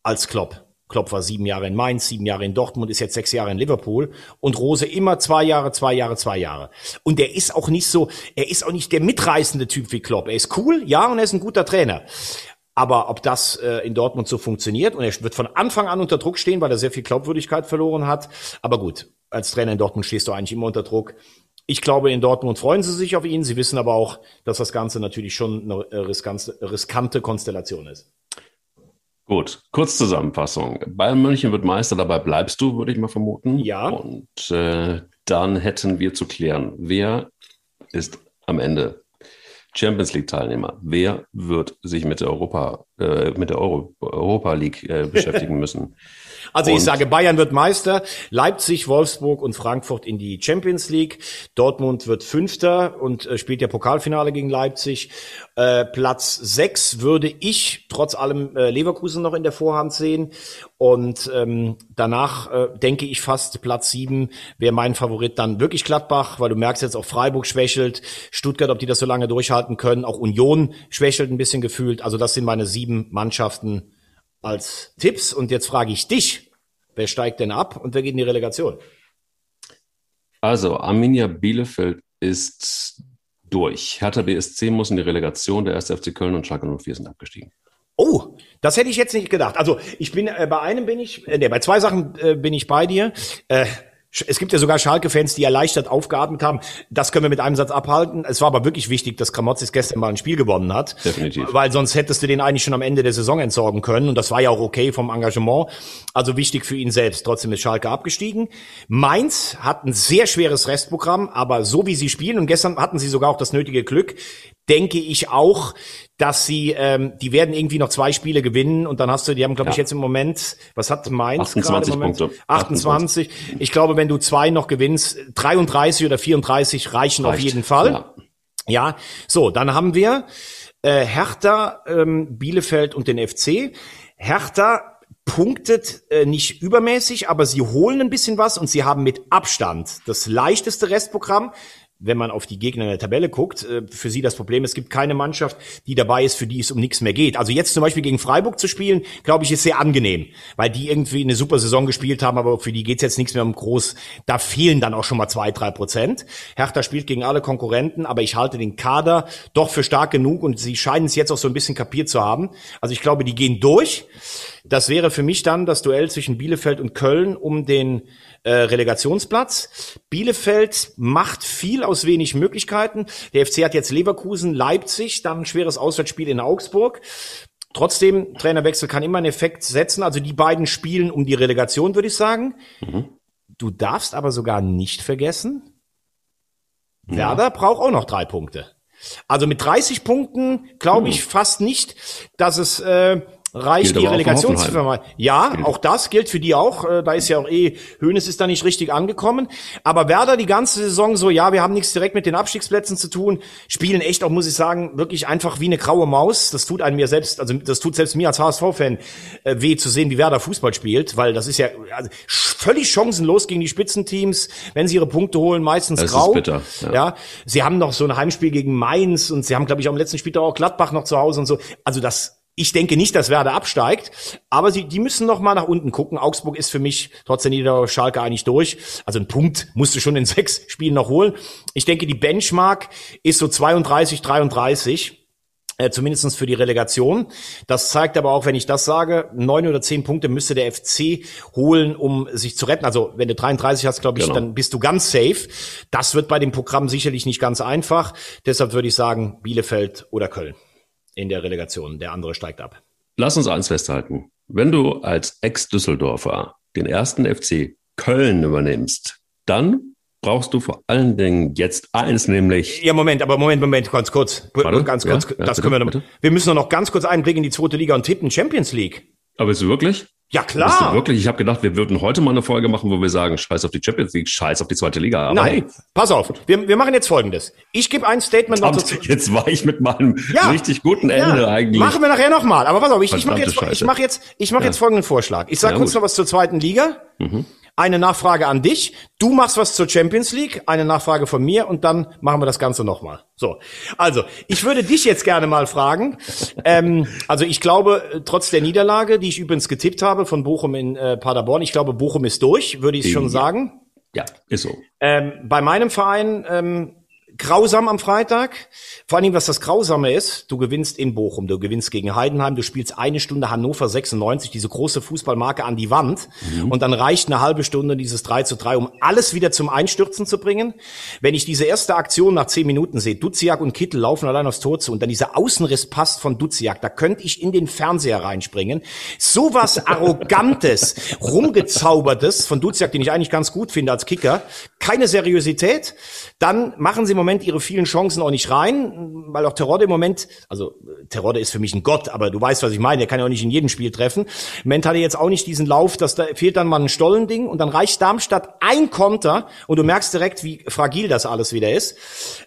als Klopp. Klopp war sieben Jahre in Mainz, sieben Jahre in Dortmund, ist jetzt sechs Jahre in Liverpool und Rose immer zwei Jahre, zwei Jahre, zwei Jahre. Und er ist auch nicht so, er ist auch nicht der mitreißende Typ wie Klopp. Er ist cool, ja, und er ist ein guter Trainer. Aber ob das äh, in Dortmund so funktioniert und er wird von Anfang an unter Druck stehen, weil er sehr viel Glaubwürdigkeit verloren hat. Aber gut, als Trainer in Dortmund stehst du eigentlich immer unter Druck. Ich glaube, in Dortmund freuen sie sich auf ihn. Sie wissen aber auch, dass das Ganze natürlich schon eine riskante, riskante Konstellation ist. Gut, Kurzzusammenfassung. Bayern München wird Meister, dabei bleibst du, würde ich mal vermuten. Ja. Und äh, dann hätten wir zu klären, wer ist am Ende Champions League Teilnehmer? Wer wird sich mit der Europa, äh, mit der Euro, Europa League äh, (laughs) beschäftigen müssen? Also und ich sage, Bayern wird Meister, Leipzig, Wolfsburg und Frankfurt in die Champions League. Dortmund wird Fünfter und äh, spielt ja Pokalfinale gegen Leipzig. Äh, Platz sechs würde ich trotz allem äh, Leverkusen noch in der Vorhand sehen. Und ähm, danach äh, denke ich fast Platz sieben wäre mein Favorit dann wirklich Gladbach, weil du merkst jetzt auch Freiburg schwächelt, Stuttgart, ob die das so lange durchhalten können, auch Union schwächelt ein bisschen gefühlt. Also das sind meine sieben Mannschaften als Tipps. Und jetzt frage ich dich, wer steigt denn ab und wer geht in die Relegation? Also, Arminia Bielefeld ist durch. Hertha BSC muss in die Relegation, der 1. FC Köln und Schalke 04 sind abgestiegen. Oh, das hätte ich jetzt nicht gedacht. Also ich bin äh, bei einem bin ich, äh, nee, bei zwei Sachen äh, bin ich bei dir. Äh, es gibt ja sogar Schalke-Fans, die erleichtert aufgeatmet haben. Das können wir mit einem Satz abhalten. Es war aber wirklich wichtig, dass Kramotzis gestern mal ein Spiel gewonnen hat. Definitiv. Weil sonst hättest du den eigentlich schon am Ende der Saison entsorgen können. Und das war ja auch okay vom Engagement. Also wichtig für ihn selbst. Trotzdem ist Schalke abgestiegen. Mainz hat ein sehr schweres Restprogramm, aber so wie sie spielen, und gestern hatten sie sogar auch das nötige Glück, denke ich auch, dass sie, ähm, die werden irgendwie noch zwei Spiele gewinnen und dann hast du, die haben, glaube ja. ich, jetzt im Moment, was hat Mainz 28 Punkte. 28. 28. Ich glaube, wenn du zwei noch gewinnst, 33 oder 34 reichen Reicht. auf jeden Fall. Ja. ja, so, dann haben wir äh, Hertha, ähm, Bielefeld und den FC. Hertha punktet äh, nicht übermäßig, aber sie holen ein bisschen was und sie haben mit Abstand das leichteste Restprogramm wenn man auf die Gegner in der Tabelle guckt, äh, für sie das Problem, es gibt keine Mannschaft, die dabei ist, für die es um nichts mehr geht. Also jetzt zum Beispiel gegen Freiburg zu spielen, glaube ich, ist sehr angenehm, weil die irgendwie eine super Saison gespielt haben, aber für die geht's jetzt nichts mehr um groß. Da fehlen dann auch schon mal zwei, drei Prozent. Hertha spielt gegen alle Konkurrenten, aber ich halte den Kader doch für stark genug und sie scheinen es jetzt auch so ein bisschen kapiert zu haben. Also ich glaube, die gehen durch. Das wäre für mich dann das Duell zwischen Bielefeld und Köln um den äh, Relegationsplatz. Bielefeld macht viel aus wenig Möglichkeiten. Der FC hat jetzt Leverkusen, Leipzig, dann ein schweres Auswärtsspiel in Augsburg. Trotzdem, Trainerwechsel kann immer einen Effekt setzen. Also die beiden spielen um die Relegation, würde ich sagen. Mhm. Du darfst aber sogar nicht vergessen, ja. Werder braucht auch noch drei Punkte. Also mit 30 Punkten glaube ich mhm. fast nicht, dass es äh, reicht Gilt die auch mal. Ja, auch das gilt für die auch. Äh, Da ist ja auch eh, Hönes ist da nicht richtig angekommen. Aber Werder die ganze Saison so, ja, wir haben nichts direkt mit den Abstiegsplätzen zu tun, spielen echt auch, muss ich sagen, wirklich einfach wie eine graue Maus. Das tut einem mir selbst, also das tut selbst mir als HSV-Fan äh, weh zu sehen, wie Werder Fußball spielt, weil das ist ja also, völlig chancenlos gegen die Spitzenteams, wenn sie ihre Punkte holen, meistens Das ist grau. bitter, ja. ja, sie haben noch so ein Heimspiel gegen Mainz und sie haben, glaube ich, am letzten Spieltag auch Gladbach noch zu Hause und so. Also das, ich denke nicht, dass Werder absteigt, aber sie, die müssen noch mal nach unten gucken. Augsburg ist für mich trotz der Niederlage Schalke eigentlich durch. Also ein Punkt musst du schon in (laughs) sechs Spielen noch holen. Ich denke, die Benchmark ist so 32, 33 äh, zumindestens für die Relegation. Das zeigt aber auch, wenn ich das sage, neun oder zehn Punkte müsste der FC holen, um sich zu retten. Also wenn du 33 hast, glaube ich, Genau. dann bist du ganz safe. Das wird bei dem Programm sicherlich nicht ganz einfach. Deshalb würde ich sagen, Bielefeld oder Köln in der Relegation. Der andere steigt ab. Lass uns eins festhalten. Wenn du als Ex-Düsseldorfer den ersten FC Köln übernimmst, dann brauchst du vor allen Dingen jetzt eins, nämlich Ja, Moment, aber Moment, Moment, ganz kurz. Warte, ganz ja, kurz, ja, das bitte, können wir noch. bitte. Wir müssen noch ganz kurz einen Blick in die zweite Liga und tippen Champions League. Aber bist du wirklich? Ja, klar. wirklich? Ich habe gedacht, wir würden heute mal eine Folge machen, wo wir sagen, scheiß auf die Champions League, scheiß auf die zweite Liga. Aber Nein, hey, pass auf. Wir, wir machen jetzt Folgendes. Ich gebe ein Statement noch dazu. verdammt, jetzt war ich mit meinem Ja. richtig guten Ende eigentlich. Machen wir nachher nochmal. Aber pass auf, ich, ich mache jetzt, ich mach jetzt, ich mach jetzt folgenden Vorschlag. Ich sage kurz gut. Mhm. noch was zur zweiten Liga. Eine Nachfrage an dich. Du machst was zur Champions League, eine Nachfrage von mir und dann machen wir das Ganze nochmal. So. Also, ich würde dich jetzt gerne mal fragen. ähm, also, ich glaube, trotz der Niederlage, die ich übrigens getippt habe von Bochum in äh, Paderborn, ich glaube, Bochum ist durch, würde ich schon sagen. Ja, ist so. Ähm, bei meinem Verein ähm, grausam am Freitag. Vor allem, was das Grausame ist, du gewinnst in Bochum, du gewinnst gegen Heidenheim, du spielst eine Stunde Hannover 96, diese große Fußballmarke an die Wand und dann reicht eine halbe Stunde dieses 3 zu 3, um alles wieder zum Einstürzen zu bringen. Wenn ich diese erste Aktion nach 10 Minuten sehe, Duziak und Kittel laufen allein aufs Tor zu und dann dieser Außenriss passt von Duziak, da könnte ich in den Fernseher reinspringen. Sowas (laughs) Arrogantes, rumgezaubertes von Duziak, den ich eigentlich ganz gut finde als Kicker, keine Seriosität, dann machen sie im Moment ihre vielen Chancen auch nicht rein, weil auch Terodde im Moment, also äh, Terodde ist für mich ein Gott, aber du weißt, was ich meine, der kann ja auch nicht in jedem Spiel treffen. Im Moment hat jetzt auch nicht diesen Lauf, dass da fehlt dann mal ein Stollending und dann reicht Darmstadt ein Konter und du merkst direkt, wie fragil das alles wieder ist.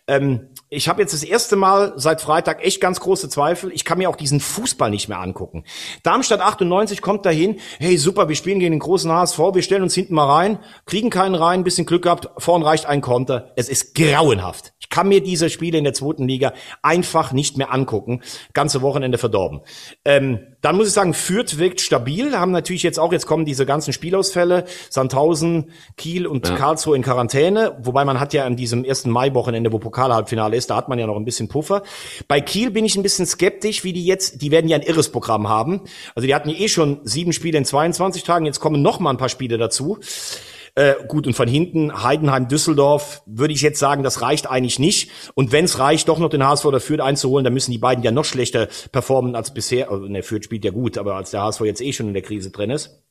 Ähm, ich habe jetzt das erste Mal seit Freitag echt ganz große Zweifel. Ich kann mir auch diesen Fußball nicht mehr angucken. Darmstadt 98 kommt dahin, hey super, wir spielen gegen den großen HSV, wir stellen uns hinten mal rein, kriegen keinen rein, bisschen Glück gehabt, vorn reicht ein Konter. Es ist grauenhaft. Ich kann mir diese Spiele in der zweiten Liga einfach nicht mehr angucken. Ganze Wochenende verdorben. Ähm, dann muss ich sagen, Fürth wirkt stabil, haben natürlich jetzt auch, jetzt kommen diese ganzen Spielausfälle, Sandhausen, Kiel und Karlsruhe in Quarantäne, wobei man hat ja an diesem ersten Mai-Wochenende, wo Pokalhalbfinale ist, da hat man ja noch ein bisschen Puffer. Bei Kiel bin ich ein bisschen skeptisch, wie die jetzt, die werden ja ein irres Programm haben. Also die hatten ja eh schon sieben Spiele in 22 Tagen, jetzt kommen noch mal ein paar Spiele dazu. Äh, gut, und von hinten Heidenheim, Düsseldorf, würde ich jetzt sagen, das reicht eigentlich nicht. Und wenn es reicht, doch noch den HSV oder Fürth einzuholen, dann müssen die beiden ja noch schlechter performen als bisher. Also, ne, Fürth spielt ja gut, aber als der HSV jetzt eh schon in der Krise drin ist.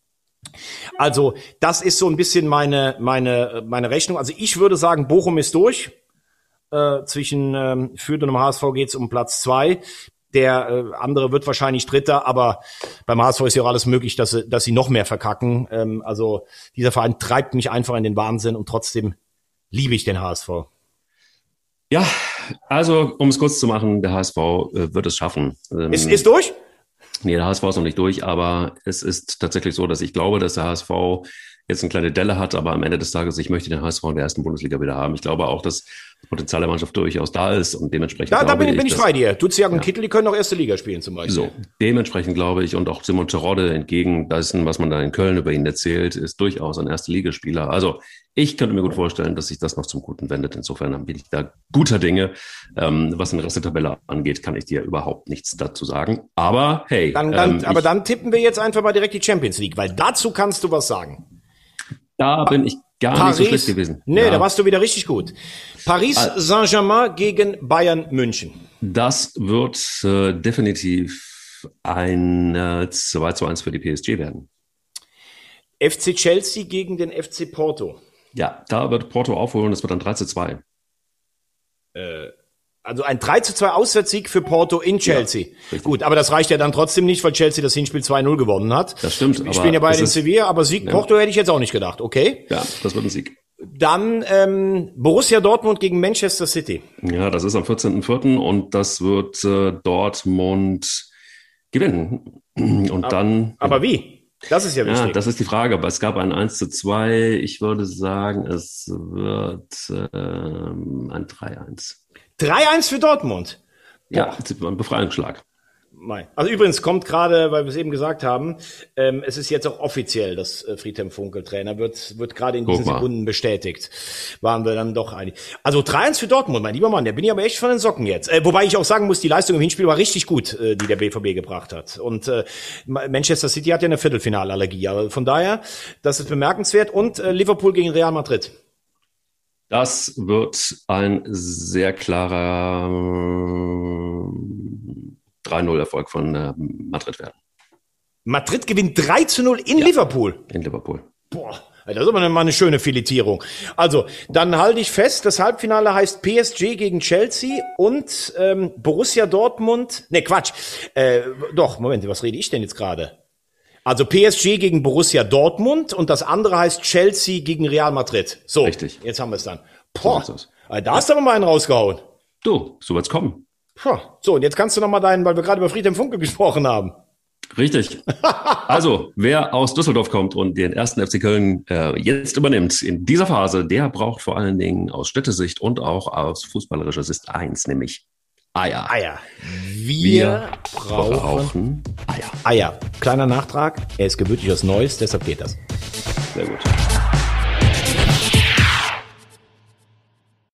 Also, das ist so ein bisschen meine, meine, meine Rechnung. Also, ich würde sagen, Bochum ist durch. Äh, zwischen ähm, Fürth und dem HSV geht es um Platz zwei. Der äh, andere wird wahrscheinlich Dritter, aber beim HSV ist ja auch alles möglich, dass sie, dass sie noch mehr verkacken. Ähm, also dieser Verein treibt mich einfach in den Wahnsinn und trotzdem liebe ich den HSV. Ja, also um es kurz zu machen, der HSV äh, wird es schaffen. Ähm, Ist, ist durch? Nee, der HSV ist noch nicht durch, aber es ist tatsächlich so, dass ich glaube, dass der HSV jetzt eine kleine Delle hat, aber am Ende des Tages, ich möchte den HSV in der ersten Bundesliga wieder haben. Ich glaube auch, dass das Potenzial der Mannschaft durchaus da ist und dementsprechend Da, da bin, bin ich bei dir. Duziak und Kittel, die können auch erste Liga spielen zum Beispiel. So, dementsprechend glaube ich und auch Simon Terodde entgegen dessen, was man da in Köln über ihn erzählt, ist durchaus ein erste Ligaspieler. Also ich könnte mir gut vorstellen, dass sich das noch zum Guten wendet. Insofern bin ich da guter Dinge. Ähm, was den Rest der Tabelle angeht, kann ich dir überhaupt nichts dazu sagen. Aber hey, Dann, dann, ähm, aber ich, dann tippen wir jetzt einfach mal direkt die Champions League, weil dazu kannst du was sagen. Da bin ich gar nicht so schlecht gewesen. Nee, Ja. da warst du wieder richtig gut. Paris Saint-Germain gegen Bayern München. Das wird äh, definitiv ein äh, 2 zu 1 für die PSG werden. FC Chelsea gegen den FC Porto. Ja, da wird Porto aufholen, das wird dann 3 zu 2. Also ein 3 zu 2 Auswärtssieg für Porto in Chelsea. Ja, Gut, aber das reicht ja dann trotzdem nicht, weil Chelsea das Hinspiel 2-0 gewonnen hat. Das stimmt, aber spielen ja in ist- Sevilla, aber Sieg Porto hätte ich jetzt auch nicht gedacht. Okay. Ja, das wird ein Sieg. Dann ähm, Borussia Dortmund gegen Manchester City. Ja, das ist am 14.04. und das wird äh, Dortmund gewinnen. (clears throat) Und dann. Aber wie? Das ist ja Ja, wichtig. das ist die Frage. Aber es gab ein 1 zu 2. Ich würde sagen, es wird ähm, ein 3-1. 3-1 für Dortmund. Ja, ein Befreiungsschlag. Mei. Also übrigens kommt gerade, weil wir es eben gesagt haben, ähm, es ist jetzt auch offiziell, dass äh, Friedhelm Funkel Trainer wird, wird gerade in Guck diesen mal. Sekunden bestätigt. Waren wir dann doch einig. Also 3-1 für Dortmund, mein lieber Mann, der bin ich aber echt von den Socken jetzt. Äh, wobei ich auch sagen muss, die Leistung im Hinspiel war richtig gut, äh, die der BVB gebracht hat. Und äh, Ma- Manchester City hat ja eine Viertelfinalallergie. Also von daher, das ist bemerkenswert. Und äh, Liverpool gegen Real Madrid. Das wird ein sehr klarer ähm, 3-0-Erfolg von äh, Madrid werden. Madrid gewinnt 3 zu 0 in Liverpool. In Liverpool. Boah, das ist aber mal eine schöne Filetierung. Also, dann halte ich fest, das Halbfinale heißt PSG gegen Chelsea und ähm, Borussia Dortmund. Ne, Quatsch. Äh, doch, Moment, was rede ich denn jetzt gerade? Also PSG gegen Borussia Dortmund und das andere heißt Chelsea gegen Real Madrid. So, Richtig. jetzt haben wir es dann. Boah, So äh, da hast du aber mal einen rausgehauen. Du, so wird's kommen. Puh. So, und jetzt kannst du noch mal deinen, weil wir gerade über Friedhelm Funke gesprochen haben. Richtig. (laughs) Also, wer aus Düsseldorf kommt und den ersten FC Köln äh, jetzt übernimmt in dieser Phase, der braucht vor allen Dingen aus Städtesicht und auch aus fußballerischer Sicht eins, nämlich Eier. Eier. Wir, brauchen brauchen Eier. Eier. Kleiner Nachtrag, er ist gebürtig aus Neuss, deshalb geht das. Sehr gut.